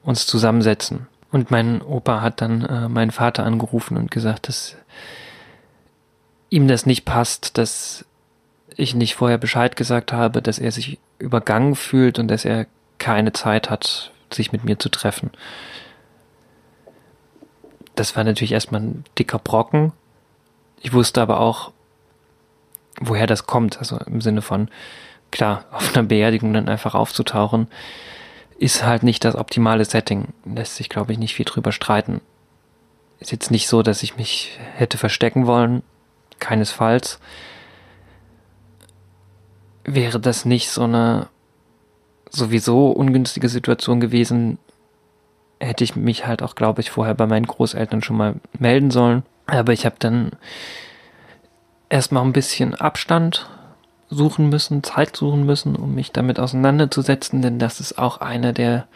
S1: uns zusammensetzen. Und mein Opa hat dann äh, meinen Vater angerufen und gesagt, dass ihm das nicht passt, dass ich nicht vorher Bescheid gesagt habe, dass er sich übergangen fühlt und dass er keine Zeit hat, sich mit mir zu treffen. Das war natürlich erstmal ein dicker Brocken. Ich wusste aber auch, woher das kommt. Also im Sinne von, klar, auf einer Beerdigung dann einfach aufzutauchen, ist halt nicht das optimale Setting. Lässt sich, glaube ich, nicht viel drüber streiten. Ist jetzt nicht so, dass ich mich hätte verstecken wollen. Keinesfalls. Wäre das nicht so eine sowieso ungünstige Situation gewesen, hätte ich mich halt auch, glaube ich, vorher bei meinen Großeltern schon mal melden sollen. Aber ich habe dann erstmal ein bisschen Abstand suchen müssen, Zeit suchen müssen, um mich damit auseinanderzusetzen, denn das ist auch einer der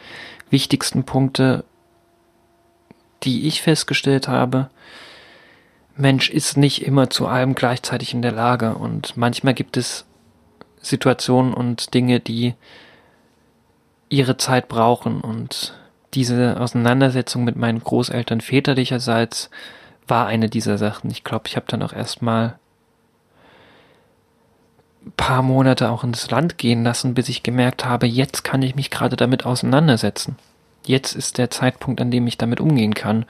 S1: wichtigsten Punkte, die ich festgestellt habe. Mensch ist nicht immer zu allem gleichzeitig in der Lage und manchmal gibt es Situationen und Dinge, die ihre Zeit brauchen und diese Auseinandersetzung mit meinen Großeltern väterlicherseits war eine dieser Sachen. Ich glaube, ich habe dann auch erstmal paar Monate auch ins Land gehen lassen, bis ich gemerkt habe, jetzt kann ich mich gerade damit auseinandersetzen. Jetzt ist der Zeitpunkt, an dem ich damit umgehen kann.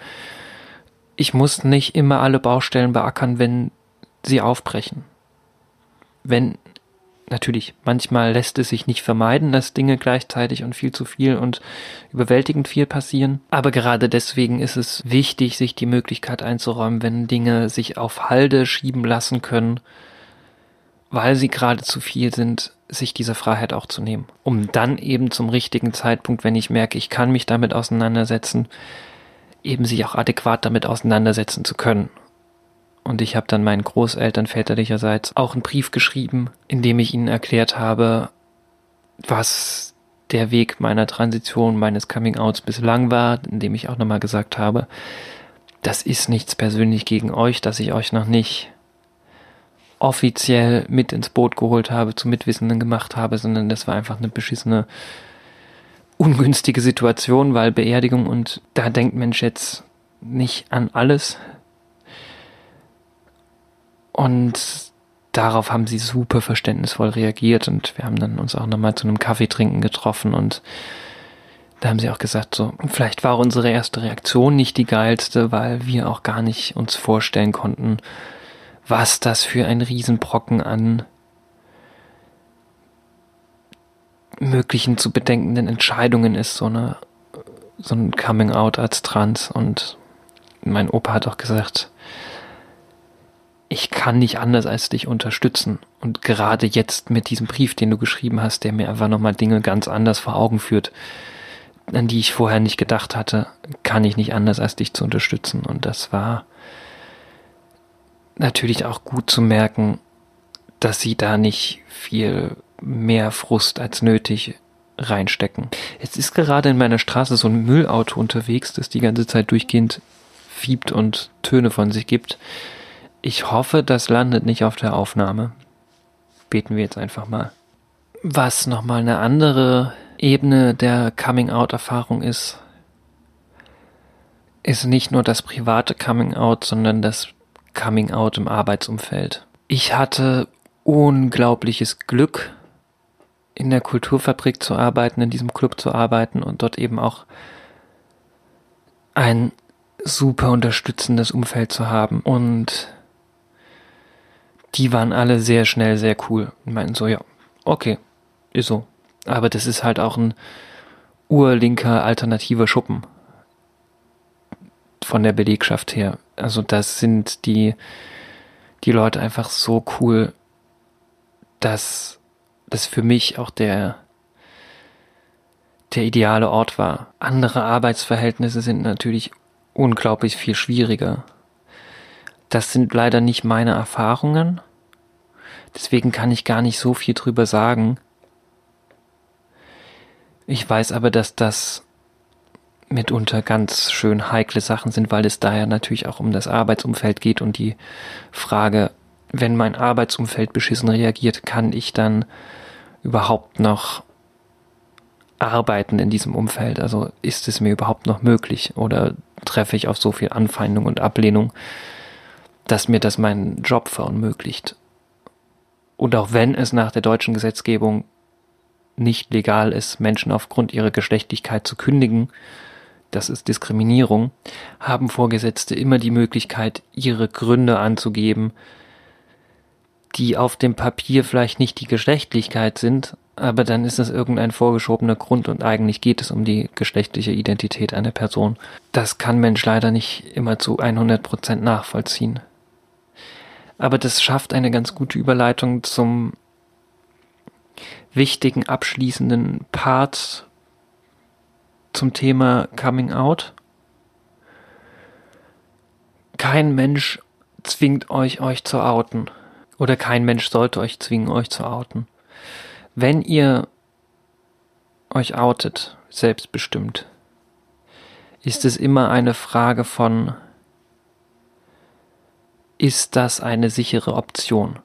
S1: Ich muss nicht immer alle Baustellen beackern, wenn sie aufbrechen. Wenn, natürlich, manchmal lässt es sich nicht vermeiden, dass Dinge gleichzeitig und viel zu viel und überwältigend viel passieren. Aber gerade deswegen ist es wichtig, sich die Möglichkeit einzuräumen, wenn Dinge sich auf Halde schieben lassen können, weil sie gerade zu viel sind, sich diese Freiheit auch zu nehmen, um dann eben zum richtigen Zeitpunkt, wenn ich merke, ich kann mich damit auseinandersetzen, eben sich auch adäquat damit auseinandersetzen zu können. Und ich habe dann meinen Großeltern väterlicherseits auch einen Brief geschrieben, in dem ich ihnen erklärt habe, was der Weg meiner Transition, meines Coming-outs bislang war, in dem ich auch nochmal gesagt habe, das ist nichts persönlich gegen euch, dass ich euch noch nicht offiziell mit ins Boot geholt habe, zu Mitwissenden gemacht habe, sondern das war einfach eine beschissene, ungünstige Situation, weil Beerdigung und da denkt Mensch jetzt nicht an alles. Und darauf haben sie super verständnisvoll reagiert und wir haben dann uns auch nochmal zu einem Kaffee trinken getroffen und da haben sie auch gesagt, so, vielleicht war unsere erste Reaktion nicht die geilste, weil wir auch gar nicht uns vorstellen konnten, was das für ein Riesenbrocken an möglichen zu bedenkenden Entscheidungen ist, so eine, so ein Coming Out als Trans. Und mein Opa hat auch gesagt, ich kann nicht anders als dich unterstützen. Und gerade jetzt mit diesem Brief, den du geschrieben hast, der mir einfach nochmal Dinge ganz anders vor Augen führt, an die ich vorher nicht gedacht hatte, kann ich nicht anders als dich zu unterstützen. Und das war natürlich auch gut zu merken, dass sie da nicht viel mehr Frust als nötig reinstecken. Jetzt ist gerade in meiner Straße so ein Müllauto unterwegs, das die ganze Zeit durchgehend fiebt und Töne von sich gibt. Ich hoffe, das landet nicht auf der Aufnahme. Beten wir jetzt einfach mal. Was nochmal eine andere Ebene der Coming-out-Erfahrung ist, ist nicht nur das private Coming-out, sondern das Coming Out im Arbeitsumfeld. Ich hatte unglaubliches Glück, in der Kulturfabrik zu arbeiten, in diesem Club zu arbeiten und dort eben auch ein super unterstützendes Umfeld zu haben. Und die waren alle sehr schnell sehr cool und meinten so, ja, okay, ist so. Aber das ist halt auch ein urlinker alternativer Schuppen von der Belegschaft her. Also das sind die, die Leute einfach so cool, dass das für mich auch der, der ideale Ort war. Andere Arbeitsverhältnisse sind natürlich unglaublich viel schwieriger. Das sind leider nicht meine Erfahrungen. Deswegen kann ich gar nicht so viel drüber sagen. Ich weiß aber, dass das mitunter ganz schön heikle Sachen sind, weil es daher natürlich auch um das Arbeitsumfeld geht und die Frage, wenn mein Arbeitsumfeld beschissen reagiert, kann ich dann überhaupt noch arbeiten in diesem Umfeld? Also ist es mir überhaupt noch möglich oder treffe ich auf so viel Anfeindung und Ablehnung, dass mir das meinen Job verunmöglicht? Und auch wenn es nach der deutschen Gesetzgebung nicht legal ist, Menschen aufgrund ihrer Geschlechtlichkeit zu kündigen, das ist Diskriminierung, haben Vorgesetzte immer die Möglichkeit, ihre Gründe anzugeben, die auf dem Papier vielleicht nicht die Geschlechtlichkeit sind, aber dann ist es irgendein vorgeschobener Grund und eigentlich geht es um die geschlechtliche Identität einer Person. Das kann Mensch leider nicht immer zu 100 Prozent nachvollziehen. Aber das schafft eine ganz gute Überleitung zum wichtigen abschließenden Part zum Thema Coming Out. Kein Mensch zwingt euch, euch zu outen. Oder kein Mensch sollte euch zwingen, euch zu outen. Wenn ihr euch outet, selbstbestimmt, ist es immer eine Frage von, ist das eine sichere Option?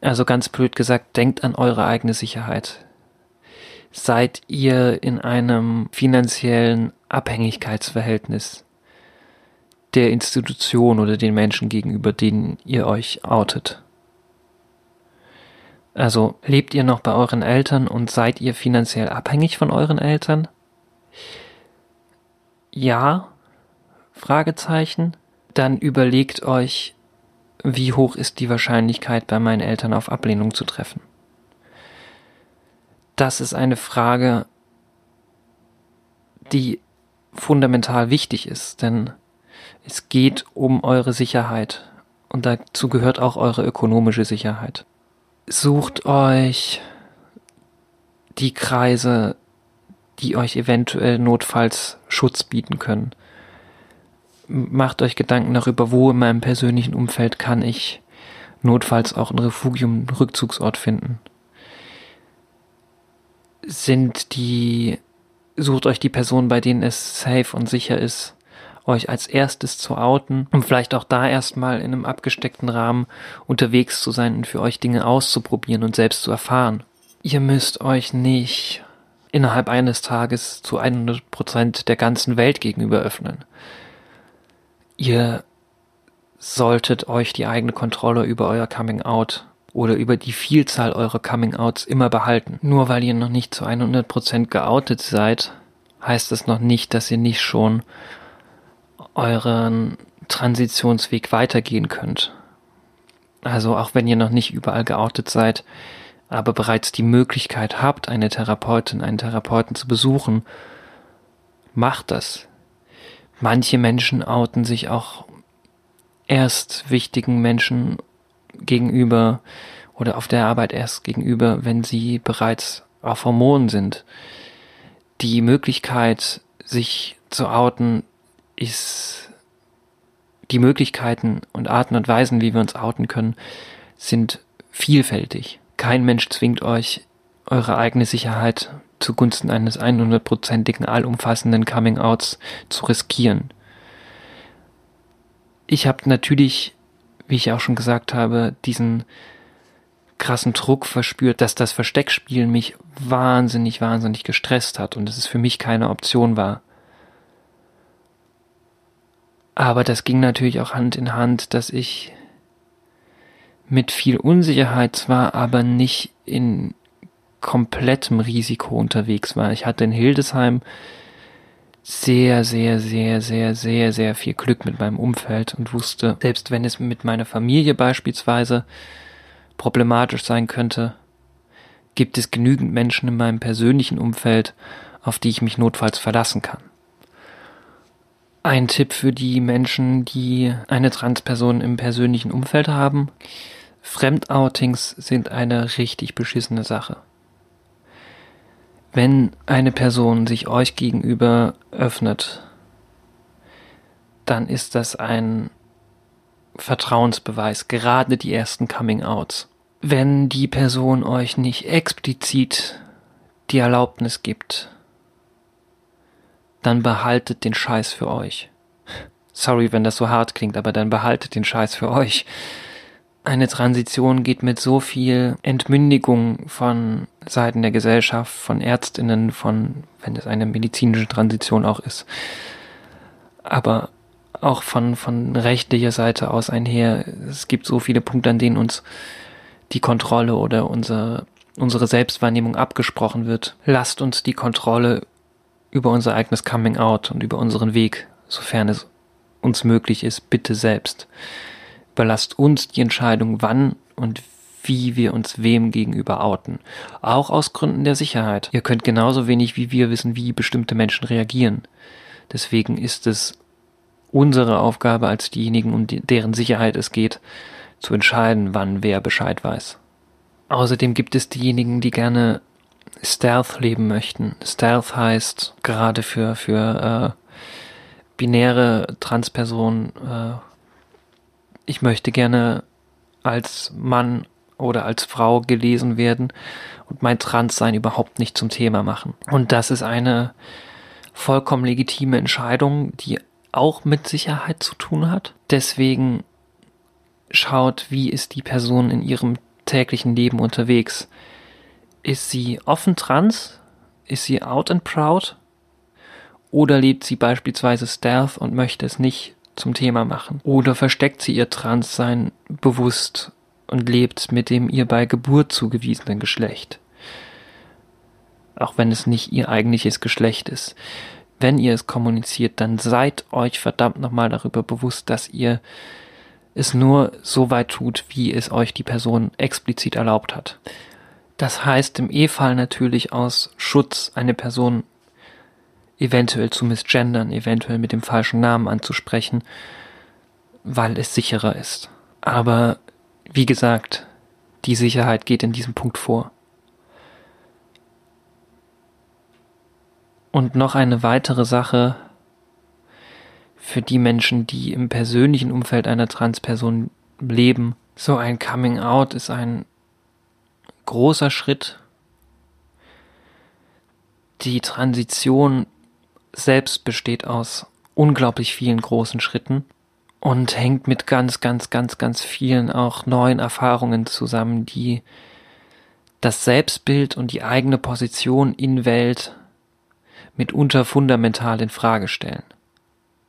S1: Also ganz blöd gesagt, denkt an eure eigene Sicherheit seid ihr in einem finanziellen Abhängigkeitsverhältnis der Institution oder den Menschen gegenüber, denen ihr euch outet. Also lebt ihr noch bei euren Eltern und seid ihr finanziell abhängig von euren Eltern? Ja? Fragezeichen. Dann überlegt euch, wie hoch ist die Wahrscheinlichkeit, bei meinen Eltern auf Ablehnung zu treffen das ist eine Frage, die fundamental wichtig ist, denn es geht um eure Sicherheit und dazu gehört auch eure ökonomische Sicherheit. sucht euch die Kreise, die euch eventuell notfalls Schutz bieten können. Macht euch Gedanken darüber, wo in meinem persönlichen Umfeld kann ich notfalls auch ein Refugium, einen Rückzugsort finden. Sind die, sucht euch die Personen, bei denen es safe und sicher ist, euch als erstes zu outen, um vielleicht auch da erstmal in einem abgesteckten Rahmen unterwegs zu sein und für euch Dinge auszuprobieren und selbst zu erfahren. Ihr müsst euch nicht innerhalb eines Tages zu 100 Prozent der ganzen Welt gegenüber öffnen. Ihr solltet euch die eigene Kontrolle über euer Coming Out oder über die Vielzahl eurer Coming Outs immer behalten. Nur weil ihr noch nicht zu 100 Prozent geoutet seid, heißt es noch nicht, dass ihr nicht schon euren Transitionsweg weitergehen könnt. Also auch wenn ihr noch nicht überall geoutet seid, aber bereits die Möglichkeit habt, eine Therapeutin, einen Therapeuten zu besuchen, macht das. Manche Menschen outen sich auch erst wichtigen Menschen gegenüber oder auf der Arbeit erst gegenüber, wenn sie bereits auf Hormonen sind. Die Möglichkeit, sich zu outen, ist die Möglichkeiten und Arten und Weisen, wie wir uns outen können, sind vielfältig. Kein Mensch zwingt euch, eure eigene Sicherheit zugunsten eines 100%igen allumfassenden Coming-Outs zu riskieren. Ich habe natürlich, wie ich auch schon gesagt habe, diesen krassen Druck verspürt, dass das Versteckspielen mich wahnsinnig, wahnsinnig gestresst hat und dass es für mich keine Option war. Aber das ging natürlich auch Hand in Hand, dass ich mit viel Unsicherheit zwar, aber nicht in komplettem Risiko unterwegs war. Ich hatte in Hildesheim sehr, sehr, sehr, sehr, sehr, sehr viel Glück mit meinem Umfeld und wusste, selbst wenn es mit meiner Familie beispielsweise problematisch sein könnte, gibt es genügend Menschen in meinem persönlichen Umfeld, auf die ich mich notfalls verlassen kann. Ein Tipp für die Menschen, die eine Transperson im persönlichen Umfeld haben. Fremdoutings sind eine richtig beschissene Sache. Wenn eine Person sich euch gegenüber öffnet, dann ist das ein Vertrauensbeweis, gerade die ersten Coming-outs. Wenn die Person euch nicht explizit die Erlaubnis gibt, dann behaltet den Scheiß für euch. Sorry, wenn das so hart klingt, aber dann behaltet den Scheiß für euch. Eine Transition geht mit so viel Entmündigung von Seiten der Gesellschaft, von Ärztinnen, von, wenn es eine medizinische Transition auch ist, aber auch von, von rechtlicher Seite aus einher. Es gibt so viele Punkte, an denen uns die Kontrolle oder unser, unsere Selbstwahrnehmung abgesprochen wird. Lasst uns die Kontrolle über unser eigenes Coming Out und über unseren Weg, sofern es uns möglich ist, bitte selbst. Überlasst uns die Entscheidung, wann und wie wir uns wem gegenüber outen. Auch aus Gründen der Sicherheit. Ihr könnt genauso wenig wie wir wissen, wie bestimmte Menschen reagieren. Deswegen ist es unsere Aufgabe als diejenigen, um deren Sicherheit es geht, zu entscheiden, wann wer Bescheid weiß. Außerdem gibt es diejenigen, die gerne Stealth leben möchten. Stealth heißt gerade für, für äh, binäre Transpersonen, äh, ich möchte gerne als Mann oder als Frau gelesen werden und mein Transsein überhaupt nicht zum Thema machen. Und das ist eine vollkommen legitime Entscheidung, die auch mit Sicherheit zu tun hat. Deswegen schaut, wie ist die Person in ihrem täglichen Leben unterwegs. Ist sie offen trans? Ist sie out and proud? Oder lebt sie beispielsweise Stealth und möchte es nicht zum Thema machen? Oder versteckt sie ihr Transsein bewusst und lebt mit dem ihr bei Geburt zugewiesenen Geschlecht? Auch wenn es nicht ihr eigentliches Geschlecht ist. Wenn ihr es kommuniziert, dann seid euch verdammt nochmal darüber bewusst, dass ihr es nur so weit tut, wie es euch die Person explizit erlaubt hat. Das heißt im E-Fall natürlich aus Schutz eine Person eventuell zu misgendern, eventuell mit dem falschen Namen anzusprechen, weil es sicherer ist. Aber wie gesagt, die Sicherheit geht in diesem Punkt vor. Und noch eine weitere Sache für die Menschen, die im persönlichen Umfeld einer Transperson leben. So ein Coming Out ist ein großer Schritt. Die Transition selbst besteht aus unglaublich vielen großen Schritten und hängt mit ganz, ganz, ganz, ganz vielen auch neuen Erfahrungen zusammen, die das Selbstbild und die eigene Position in Welt mitunter fundamental in Frage stellen.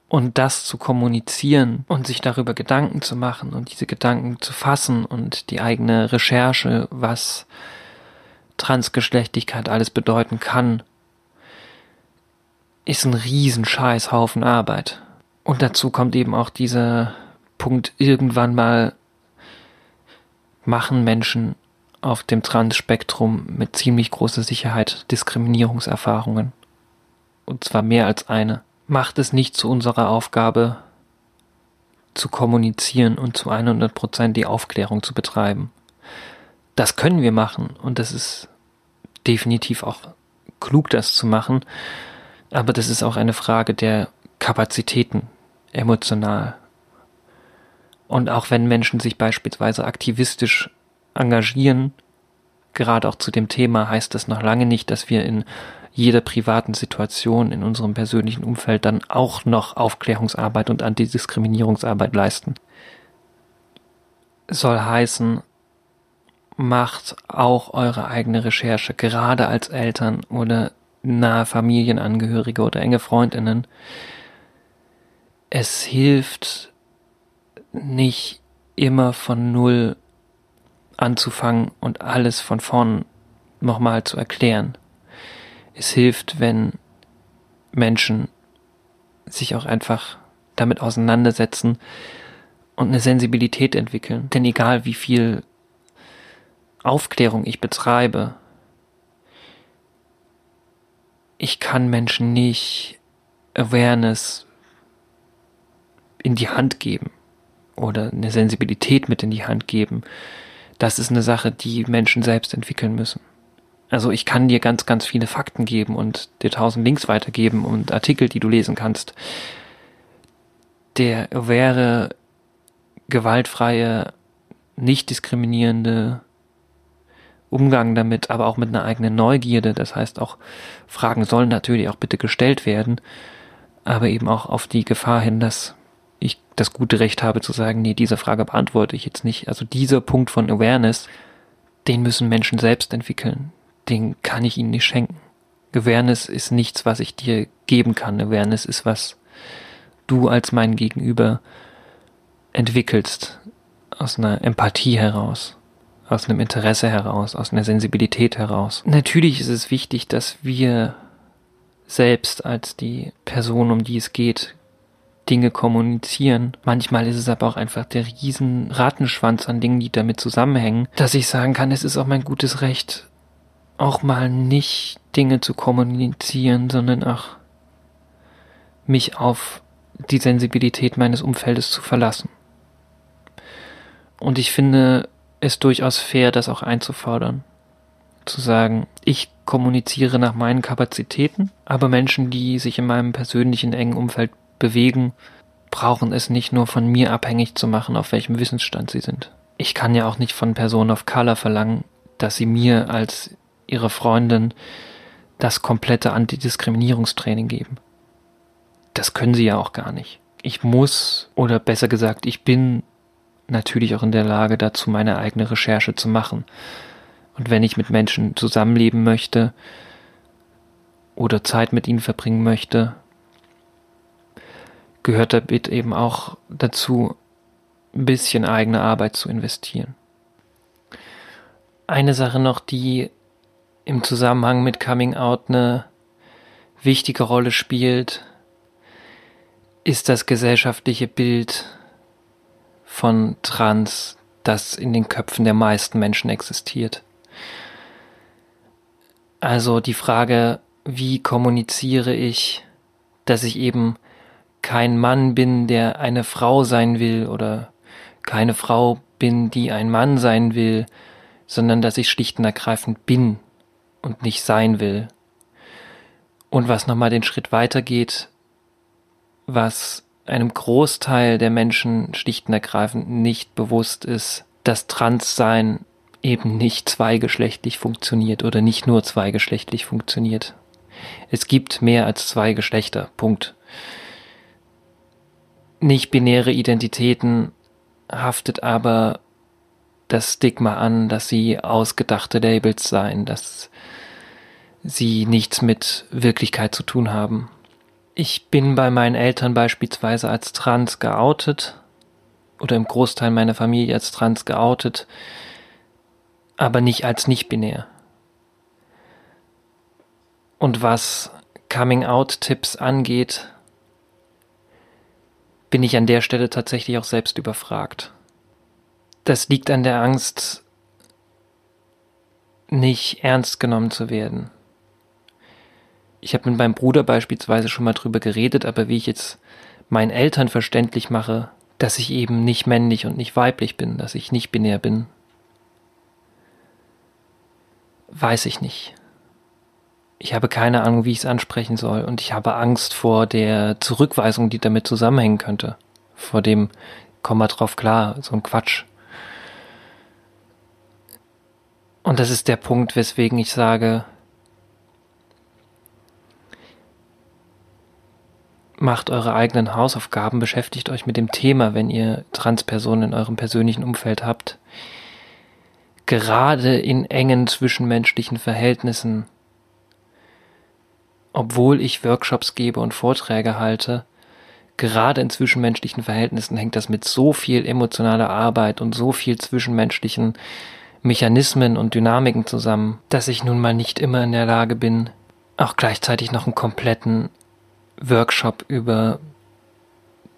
S1: Und das zu kommunizieren und sich darüber Gedanken zu machen und diese Gedanken zu fassen und die eigene Recherche, was Transgeschlechtlichkeit alles bedeuten kann, ist ein Riesenscheißhaufen Arbeit. Und dazu kommt eben auch dieser Punkt, irgendwann mal machen Menschen auf dem Trans-Spektrum mit ziemlich großer Sicherheit Diskriminierungserfahrungen. Und zwar mehr als eine. Macht es nicht zu unserer Aufgabe, zu kommunizieren und zu 100 Prozent die Aufklärung zu betreiben. Das können wir machen und das ist definitiv auch klug, das zu machen. Aber das ist auch eine Frage der Kapazitäten, emotional. Und auch wenn Menschen sich beispielsweise aktivistisch engagieren, gerade auch zu dem Thema, heißt das noch lange nicht, dass wir in jeder privaten Situation in unserem persönlichen Umfeld dann auch noch Aufklärungsarbeit und Antidiskriminierungsarbeit leisten. Soll heißen, macht auch eure eigene Recherche, gerade als Eltern oder nahe Familienangehörige oder enge Freundinnen, es hilft nicht immer von Null anzufangen und alles von vorn nochmal zu erklären. Es hilft, wenn Menschen sich auch einfach damit auseinandersetzen und eine Sensibilität entwickeln. Denn egal wie viel Aufklärung ich betreibe, ich kann Menschen nicht Awareness in die Hand geben oder eine Sensibilität mit in die Hand geben, das ist eine Sache, die Menschen selbst entwickeln müssen. Also ich kann dir ganz, ganz viele Fakten geben und dir tausend Links weitergeben und Artikel, die du lesen kannst. Der wäre gewaltfreie, nicht diskriminierende Umgang damit, aber auch mit einer eigenen Neugierde. Das heißt, auch Fragen sollen natürlich auch bitte gestellt werden, aber eben auch auf die Gefahr hin, dass das gute Recht habe zu sagen, nee, diese Frage beantworte ich jetzt nicht. Also dieser Punkt von Awareness, den müssen Menschen selbst entwickeln. Den kann ich ihnen nicht schenken. Awareness ist nichts, was ich dir geben kann. Awareness ist was du als mein Gegenüber entwickelst. Aus einer Empathie heraus. Aus einem Interesse heraus. Aus einer Sensibilität heraus. Natürlich ist es wichtig, dass wir selbst als die Person, um die es geht, Dinge kommunizieren. Manchmal ist es aber auch einfach der riesen Ratenschwanz an Dingen, die damit zusammenhängen, dass ich sagen kann, es ist auch mein gutes Recht, auch mal nicht Dinge zu kommunizieren, sondern auch mich auf die Sensibilität meines Umfeldes zu verlassen. Und ich finde es durchaus fair, das auch einzufordern. Zu sagen, ich kommuniziere nach meinen Kapazitäten, aber Menschen, die sich in meinem persönlichen engen Umfeld bewegen, brauchen es nicht nur von mir abhängig zu machen, auf welchem Wissensstand sie sind. Ich kann ja auch nicht von Personen of Color verlangen, dass sie mir als ihre Freundin das komplette Antidiskriminierungstraining geben. Das können sie ja auch gar nicht. Ich muss, oder besser gesagt, ich bin natürlich auch in der Lage dazu, meine eigene Recherche zu machen. Und wenn ich mit Menschen zusammenleben möchte oder Zeit mit ihnen verbringen möchte, gehört damit eben auch dazu, ein bisschen eigene Arbeit zu investieren. Eine Sache noch, die im Zusammenhang mit Coming Out eine wichtige Rolle spielt, ist das gesellschaftliche Bild von Trans, das in den Köpfen der meisten Menschen existiert. Also die Frage, wie kommuniziere ich, dass ich eben kein Mann bin, der eine Frau sein will oder keine Frau bin, die ein Mann sein will, sondern dass ich schlicht und ergreifend bin und nicht sein will. Und was nochmal den Schritt weitergeht, was einem Großteil der Menschen schlicht und ergreifend nicht bewusst ist, dass Transsein eben nicht zweigeschlechtlich funktioniert oder nicht nur zweigeschlechtlich funktioniert. Es gibt mehr als zwei Geschlechter. Punkt. Nicht-binäre Identitäten haftet aber das Stigma an, dass sie ausgedachte Labels seien, dass sie nichts mit Wirklichkeit zu tun haben. Ich bin bei meinen Eltern beispielsweise als trans geoutet oder im Großteil meiner Familie als trans geoutet, aber nicht als nicht binär. Und was Coming-out-Tipps angeht, bin ich an der Stelle tatsächlich auch selbst überfragt. Das liegt an der Angst, nicht ernst genommen zu werden. Ich habe mit meinem Bruder beispielsweise schon mal drüber geredet, aber wie ich jetzt meinen Eltern verständlich mache, dass ich eben nicht männlich und nicht weiblich bin, dass ich nicht binär bin, weiß ich nicht. Ich habe keine Ahnung, wie ich es ansprechen soll und ich habe Angst vor der Zurückweisung, die damit zusammenhängen könnte. Vor dem, komm mal drauf klar, so ein Quatsch. Und das ist der Punkt, weswegen ich sage, macht eure eigenen Hausaufgaben, beschäftigt euch mit dem Thema, wenn ihr Transpersonen in eurem persönlichen Umfeld habt. Gerade in engen zwischenmenschlichen Verhältnissen, obwohl ich Workshops gebe und Vorträge halte, gerade in zwischenmenschlichen Verhältnissen hängt das mit so viel emotionaler Arbeit und so viel zwischenmenschlichen Mechanismen und Dynamiken zusammen, dass ich nun mal nicht immer in der Lage bin, auch gleichzeitig noch einen kompletten Workshop über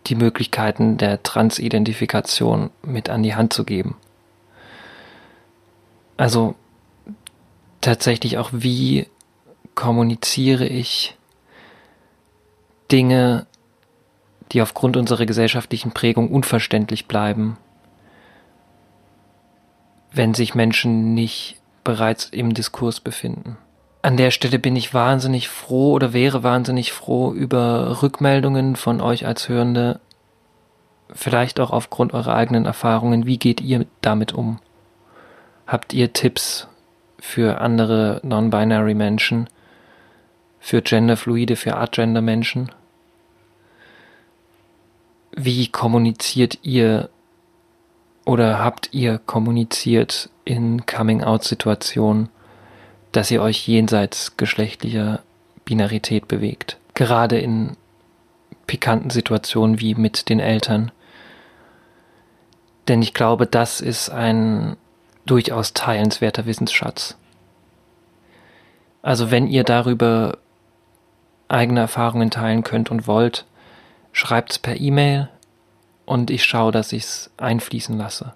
S1: die Möglichkeiten der Transidentifikation mit an die Hand zu geben. Also tatsächlich auch, wie kommuniziere ich Dinge, die aufgrund unserer gesellschaftlichen Prägung unverständlich bleiben, wenn sich Menschen nicht bereits im Diskurs befinden. An der Stelle bin ich wahnsinnig froh oder wäre wahnsinnig froh über Rückmeldungen von euch als Hörende, vielleicht auch aufgrund eurer eigenen Erfahrungen. Wie geht ihr damit um? Habt ihr Tipps für andere non-binary Menschen, für genderfluide, für artgender Menschen? Wie kommuniziert ihr oder habt ihr kommuniziert in Coming-out-Situationen? dass ihr euch jenseits geschlechtlicher Binarität bewegt. Gerade in pikanten Situationen wie mit den Eltern. Denn ich glaube, das ist ein durchaus teilenswerter Wissensschatz. Also wenn ihr darüber eigene Erfahrungen teilen könnt und wollt, schreibt's per E-Mail und ich schaue, dass ich's einfließen lasse.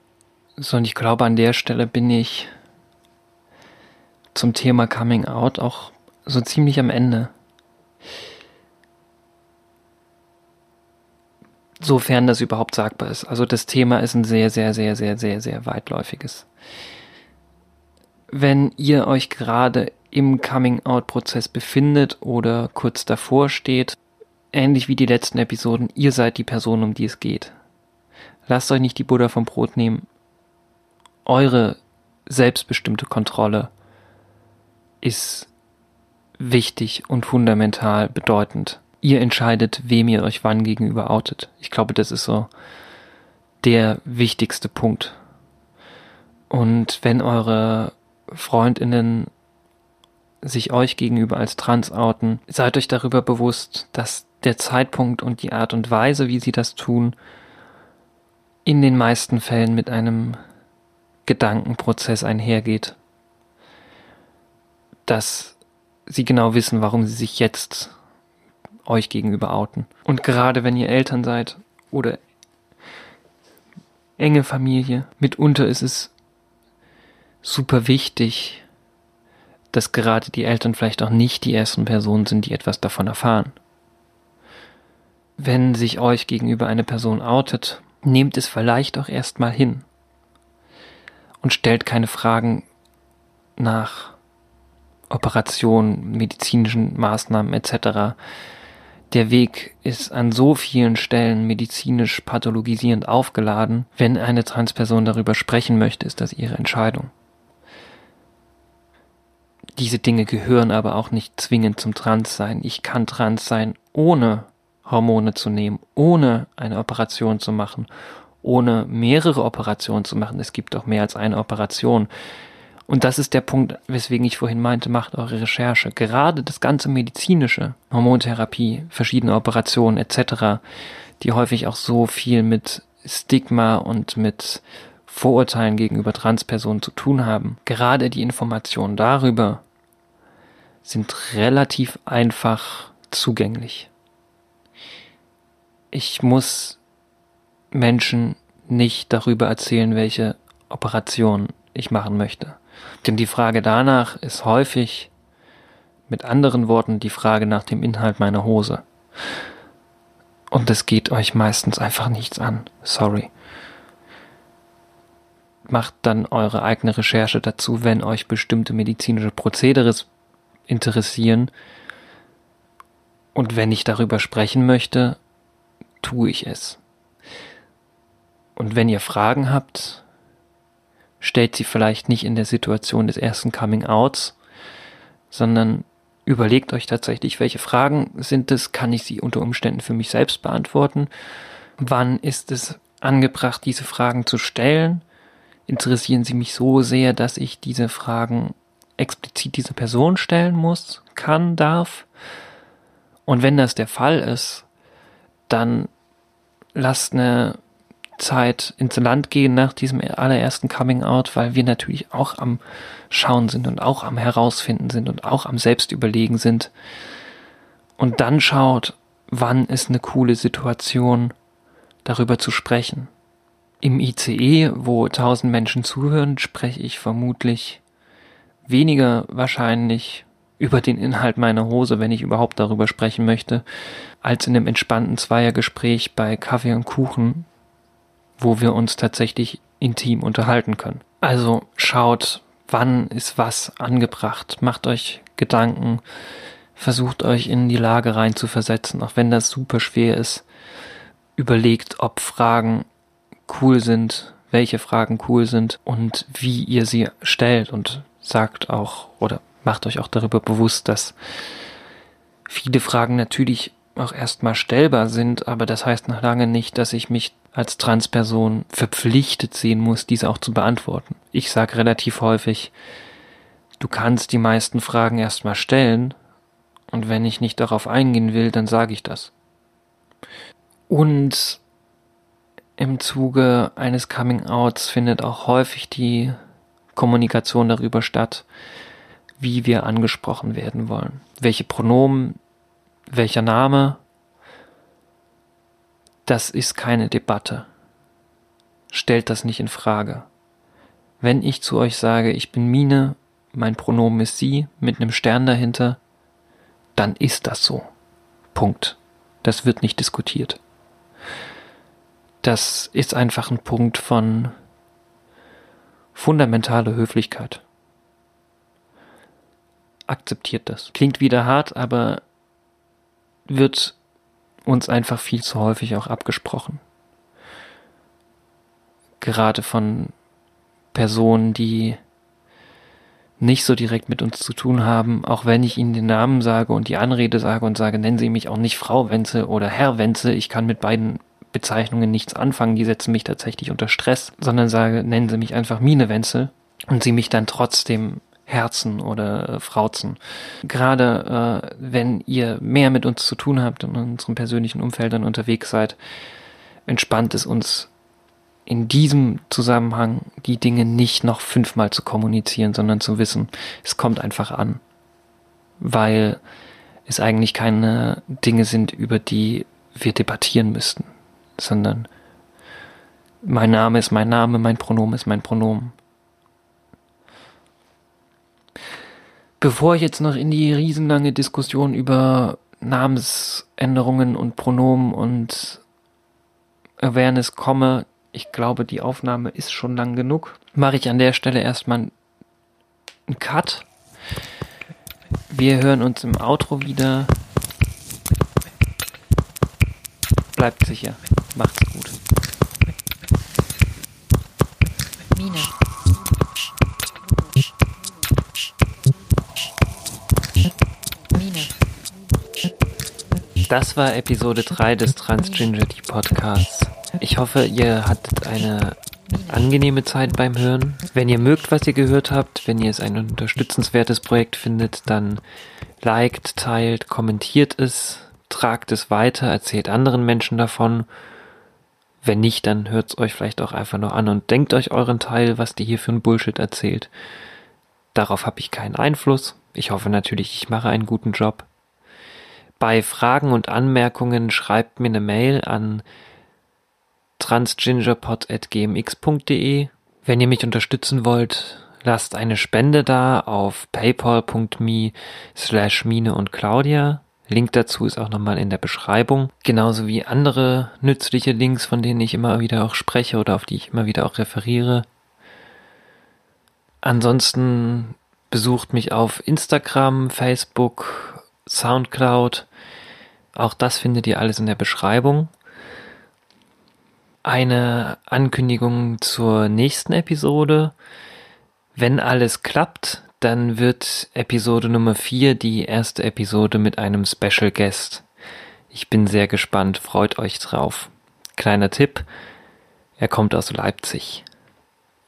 S1: So, und ich glaube, an der Stelle bin ich zum Thema Coming Out auch so ziemlich am Ende. Sofern das überhaupt sagbar ist. Also das Thema ist ein sehr, sehr, sehr, sehr, sehr, sehr weitläufiges. Wenn ihr euch gerade im Coming-out-Prozess befindet oder kurz davor steht, ähnlich wie die letzten Episoden, ihr seid die Person, um die es geht. Lasst euch nicht die Buddha vom Brot nehmen. Eure selbstbestimmte Kontrolle ist wichtig und fundamental bedeutend. Ihr entscheidet, wem ihr euch wann gegenüber outet. Ich glaube, das ist so der wichtigste Punkt. Und wenn eure Freundinnen sich euch gegenüber als trans outen, seid euch darüber bewusst, dass der Zeitpunkt und die Art und Weise, wie sie das tun, in den meisten Fällen mit einem Gedankenprozess einhergeht dass sie genau wissen, warum sie sich jetzt euch gegenüber outen. Und gerade wenn ihr Eltern seid oder enge Familie, mitunter ist es super wichtig, dass gerade die Eltern vielleicht auch nicht die ersten Personen sind, die etwas davon erfahren. Wenn sich euch gegenüber eine Person outet, nehmt es vielleicht auch erstmal hin und stellt keine Fragen nach Operationen, medizinischen Maßnahmen etc. Der Weg ist an so vielen Stellen medizinisch pathologisierend aufgeladen. Wenn eine Transperson darüber sprechen möchte, ist das ihre Entscheidung. Diese Dinge gehören aber auch nicht zwingend zum Transsein. Ich kann trans sein, ohne Hormone zu nehmen, ohne eine Operation zu machen, ohne mehrere Operationen zu machen. Es gibt auch mehr als eine Operation. Und das ist der Punkt, weswegen ich vorhin meinte, macht eure Recherche. Gerade das ganze medizinische, Hormontherapie, verschiedene Operationen etc., die häufig auch so viel mit Stigma und mit Vorurteilen gegenüber Transpersonen zu tun haben. Gerade die Informationen darüber sind relativ einfach zugänglich. Ich muss Menschen nicht darüber erzählen, welche Operation ich machen möchte. Denn die Frage danach ist häufig, mit anderen Worten, die Frage nach dem Inhalt meiner Hose. Und es geht euch meistens einfach nichts an. Sorry. Macht dann eure eigene Recherche dazu, wenn euch bestimmte medizinische Prozedere interessieren. Und wenn ich darüber sprechen möchte, tue ich es. Und wenn ihr Fragen habt, stellt sie vielleicht nicht in der Situation des ersten Coming-outs, sondern überlegt euch tatsächlich, welche Fragen sind es, kann ich sie unter Umständen für mich selbst beantworten, wann ist es angebracht, diese Fragen zu stellen, interessieren sie mich so sehr, dass ich diese Fragen explizit dieser Person stellen muss, kann, darf. Und wenn das der Fall ist, dann lasst eine Zeit ins Land gehen nach diesem allerersten Coming Out, weil wir natürlich auch am Schauen sind und auch am Herausfinden sind und auch am Selbstüberlegen sind. Und dann schaut, wann ist eine coole Situation, darüber zu sprechen. Im ICE, wo tausend Menschen zuhören, spreche ich vermutlich weniger wahrscheinlich über den Inhalt meiner Hose, wenn ich überhaupt darüber sprechen möchte, als in einem entspannten Zweiergespräch bei Kaffee und Kuchen, wo wir uns tatsächlich intim unterhalten können. Also schaut, wann ist was angebracht, macht euch Gedanken, versucht euch in die Lage rein zu versetzen, auch wenn das super schwer ist. Überlegt, ob Fragen cool sind, welche Fragen cool sind und wie ihr sie stellt und sagt auch oder macht euch auch darüber bewusst, dass viele Fragen natürlich auch erstmal stellbar sind, aber das heißt noch lange nicht, dass ich mich als Transperson verpflichtet sehen muss, diese auch zu beantworten. Ich sage relativ häufig, du kannst die meisten Fragen erstmal stellen und wenn ich nicht darauf eingehen will, dann sage ich das. Und im Zuge eines Coming-outs findet auch häufig die Kommunikation darüber statt, wie wir angesprochen werden wollen, welche Pronomen, welcher Name, das ist keine Debatte. Stellt das nicht in Frage. Wenn ich zu euch sage, ich bin Mine, mein Pronomen ist sie, mit einem Stern dahinter, dann ist das so. Punkt. Das wird nicht diskutiert. Das ist einfach ein Punkt von fundamentaler Höflichkeit. Akzeptiert das. Klingt wieder hart, aber wird uns einfach viel zu häufig auch abgesprochen. Gerade von Personen, die nicht so direkt mit uns zu tun haben, auch wenn ich ihnen den Namen sage und die Anrede sage und sage, nennen Sie mich auch nicht Frau Wenzel oder Herr Wenzel, ich kann mit beiden Bezeichnungen nichts anfangen, die setzen mich tatsächlich unter Stress, sondern sage, nennen Sie mich einfach Mine Wenzel und sie mich dann trotzdem Herzen oder äh, Frauzen. Gerade äh, wenn ihr mehr mit uns zu tun habt und in unseren persönlichen Umfeldern unterwegs seid, entspannt es uns in diesem Zusammenhang die Dinge nicht noch fünfmal zu kommunizieren, sondern zu wissen, es kommt einfach an. Weil es eigentlich keine Dinge sind, über die wir debattieren müssten, sondern mein Name ist mein Name, mein Pronomen ist mein Pronomen. Bevor ich jetzt noch in die riesenlange Diskussion über Namensänderungen und Pronomen und Awareness komme, Ich glaube, die Aufnahme ist schon lang genug. Mache ich an der Stelle erstmal einen Cut. Wir hören uns im Outro wieder. Bleibt sicher. Macht's gut. Mine. Mine. Das war Episode 3 des Transgingerity Podcasts. Ich hoffe, ihr hattet eine angenehme Zeit beim Hören. Wenn ihr mögt, was ihr gehört habt, wenn ihr es ein unterstützenswertes Projekt findet, dann liked, teilt, kommentiert es, tragt es weiter, erzählt anderen Menschen davon. Wenn nicht, dann hört es euch vielleicht auch einfach nur an und denkt euch euren Teil, was die hier für ein Bullshit erzählt. Darauf habe ich keinen Einfluss. Ich hoffe natürlich, ich mache einen guten Job. Bei Fragen und Anmerkungen schreibt mir eine Mail an transgingerpod.gmx.de. Wenn ihr mich unterstützen wollt, lasst eine Spende da auf paypal.me slash Mine und Claudia. Link dazu ist auch nochmal in der Beschreibung. Genauso wie andere nützliche Links, von denen ich immer wieder auch spreche oder auf die ich immer wieder auch referiere. Ansonsten besucht mich auf Instagram, Facebook, Soundcloud. Auch das findet ihr alles in der Beschreibung eine Ankündigung zur nächsten Episode. Wenn alles klappt, dann wird Episode Nummer 4 die erste Episode mit einem Special Guest. Ich bin sehr gespannt, freut euch drauf. Kleiner Tipp, er kommt aus Leipzig.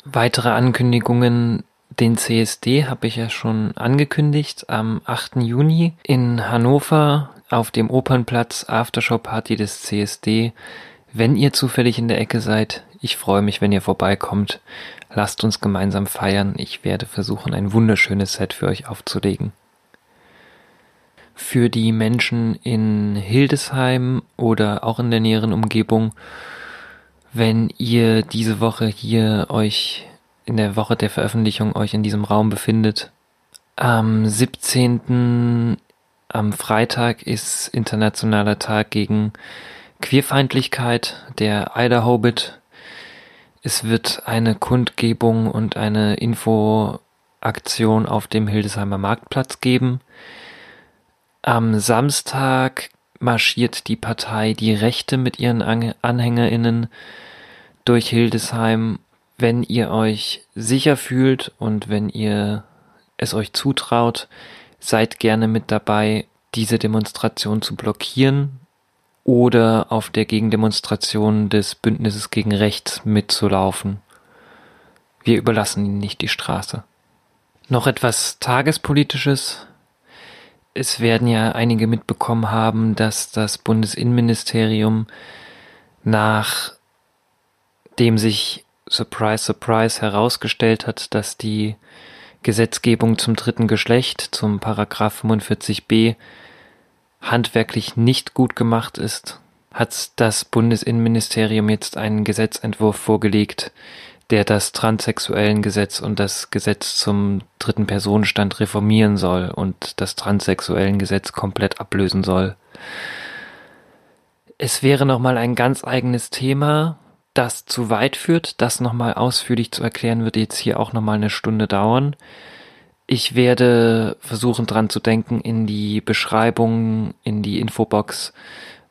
S1: Weitere Ankündigungen, den CSD habe ich ja schon angekündigt am 8. Juni in Hannover auf dem Opernplatz Aftershow Party des CSD wenn ihr zufällig in der Ecke seid, ich freue mich, wenn ihr vorbeikommt. Lasst uns gemeinsam feiern. Ich werde versuchen, ein wunderschönes Set für euch aufzulegen. Für die Menschen in Hildesheim oder auch in der näheren Umgebung, wenn ihr diese Woche hier euch in der Woche der Veröffentlichung euch in diesem Raum befindet, am 17. am Freitag ist internationaler Tag gegen Queerfeindlichkeit der Idaho-Bit. Es wird eine Kundgebung und eine Infoaktion auf dem Hildesheimer Marktplatz geben. Am Samstag marschiert die Partei Die Rechte mit ihren AnhängerInnen durch Hildesheim. Wenn ihr euch sicher fühlt und wenn ihr es euch zutraut, seid gerne mit dabei, diese Demonstration zu blockieren oder auf der Gegendemonstration des Bündnisses gegen Rechts mitzulaufen. Wir überlassen ihnen nicht die Straße. Noch etwas Tagespolitisches. Es werden ja einige mitbekommen haben, dass das Bundesinnenministerium nach dem sich Surprise, Surprise herausgestellt hat, dass die Gesetzgebung zum dritten Geschlecht, zum Paragraph 45b, handwerklich nicht gut gemacht ist, hat das Bundesinnenministerium jetzt einen Gesetzentwurf vorgelegt, der das Transsexuellengesetz und das Gesetz zum dritten Personenstand reformieren soll und das Transsexuellengesetz komplett ablösen soll. Es wäre nochmal ein ganz eigenes Thema, das zu weit führt. Das nochmal ausführlich zu erklären, wird jetzt hier auch nochmal eine Stunde dauern. Ich werde versuchen dran zu denken, in die Beschreibung, in die Infobox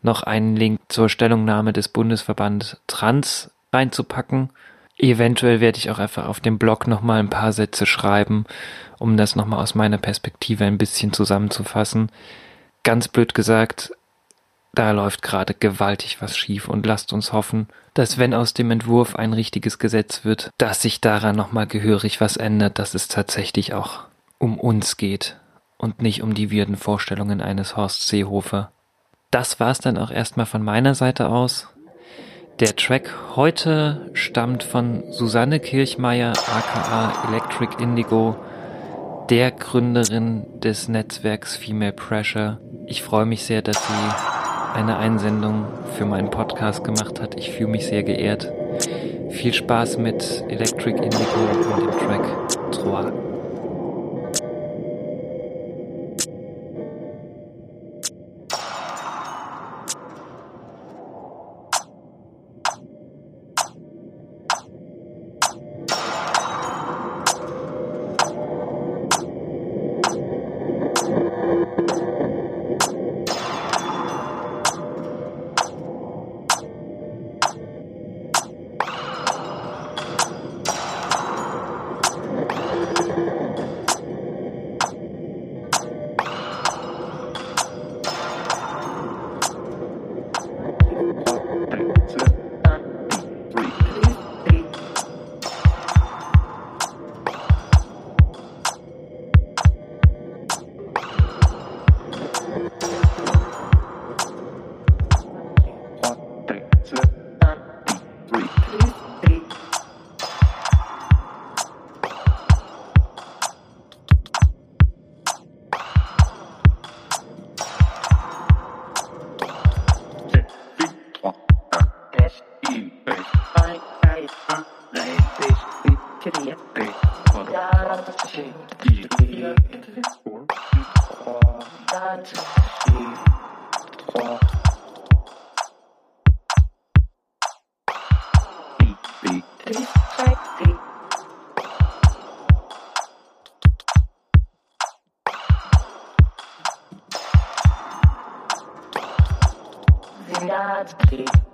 S1: noch einen Link zur Stellungnahme des Bundesverband Trans reinzupacken. Eventuell werde ich auch einfach auf dem Blog nochmal ein paar Sätze schreiben, um das nochmal aus meiner Perspektive ein bisschen zusammenzufassen. Ganz blöd gesagt, da läuft gerade gewaltig was schief und lasst uns hoffen, dass wenn aus dem Entwurf ein richtiges Gesetz wird, dass sich daran nochmal gehörig was ändert, dass es tatsächlich auch um uns geht und nicht um die wirden Vorstellungen eines Horst Seehofer. Das war's dann auch erstmal von meiner Seite aus. Der Track heute stammt von Susanne Kirchmeier aka Electric Indigo, der Gründerin des Netzwerks Female Pressure. Ich freue mich sehr, dass sie eine Einsendung für meinen Podcast gemacht hat. Ich fühle mich sehr geehrt. Viel Spaß mit Electric Indigo und dem Track Trois.
S2: Gracias.